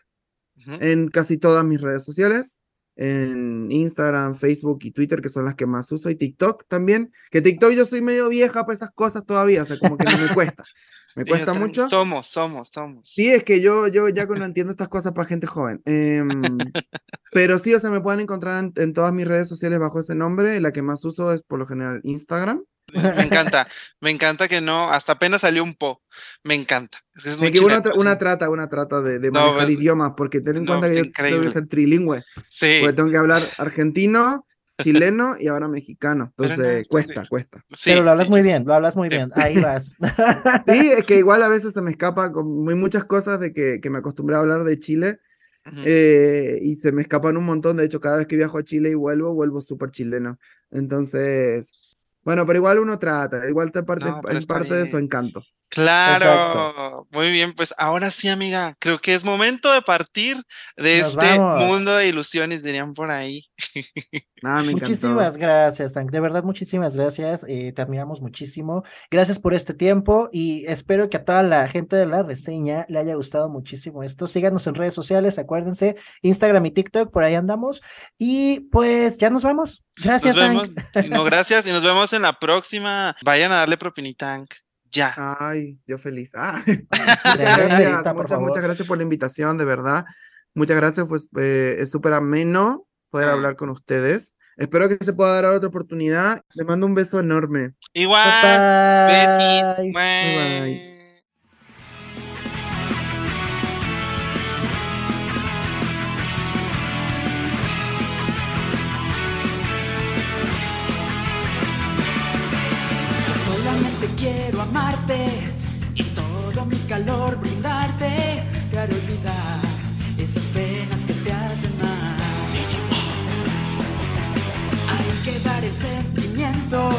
Speaker 3: Ujú.
Speaker 1: en casi todas mis redes sociales. En Instagram, Facebook y Twitter, que son las que más uso, y TikTok también. Que TikTok yo soy medio vieja para esas cosas todavía, o sea, como que no me cuesta. Me cuesta mucho.
Speaker 3: Somos, somos, somos.
Speaker 1: Sí, es que yo, yo ya no entiendo estas cosas para gente joven. Em, pero sí, o sea, me pueden encontrar en, en todas mis redes sociales bajo ese nombre. La que más uso es por lo general Instagram.
Speaker 3: Me encanta, me encanta que no, hasta apenas salió un po. Me encanta. Es que es muy
Speaker 1: una, tra- una trata, una trata de, de
Speaker 3: No,
Speaker 1: manejar
Speaker 3: pues,
Speaker 1: idiomas, porque ten en
Speaker 3: no,
Speaker 1: cuenta que yo tengo que ser trilingüe,
Speaker 3: Sí,
Speaker 1: porque tengo que hablar argentino, chileno y ahora mexicano.
Speaker 3: No,
Speaker 1: Entonces,
Speaker 3: sí.
Speaker 1: cuesta, cuesta.
Speaker 3: sí.
Speaker 5: Pero lo hablas
Speaker 3: sí,
Speaker 5: muy bien, lo hablas muy bien. Ahí vas.
Speaker 1: Sí, es que igual a veces se me escapa con muy muchas cosas de que, que me acostumbré a hablar de Chile eh, y se me escapan un montón. De hecho, cada vez que viajo a Chile y vuelvo, vuelvo súper chileno. Entonces, bueno, pero igual uno trata, igual te parte,
Speaker 3: No,
Speaker 1: es parte de su encanto.
Speaker 3: Claro, muy bien, pues ahora sí, amiga, creo que es momento de partir de
Speaker 5: Nos
Speaker 3: este
Speaker 5: vamos.
Speaker 3: mundo de ilusiones, dirían por ahí.
Speaker 1: Ah, me encantó.
Speaker 5: Muchísimas gracias, Hank. De verdad, muchísimas gracias. eh, te admiramos muchísimo. Gracias por este tiempo y espero que a toda la gente de la reseña le haya gustado muchísimo esto. Síganos en redes sociales, acuérdense, Instagram y TikTok, por ahí andamos. Y pues ya nos vamos. Gracias,
Speaker 3: Nos vemos.
Speaker 5: Hank.
Speaker 3: Sí, No, gracias y nos vemos en la próxima. Vayan a darle propinita, Hank. Ya.
Speaker 1: Ay, yo feliz. Ah, muchas gracias, muchas, muchas gracias por la invitación, de verdad. Muchas gracias, pues eh, es súper ameno poder
Speaker 3: Ah.
Speaker 1: hablar con ustedes. Espero que se pueda dar otra oportunidad. Les mando un beso enorme.
Speaker 3: Igual.
Speaker 5: Bye.
Speaker 1: Bye.
Speaker 8: y todo mi calor brindarte para olvidar esas penas que te hacen mal. Hay que dar el sentimiento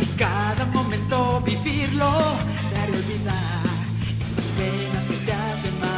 Speaker 8: y cada momento vivirlo para olvidar esas penas que te hacen mal.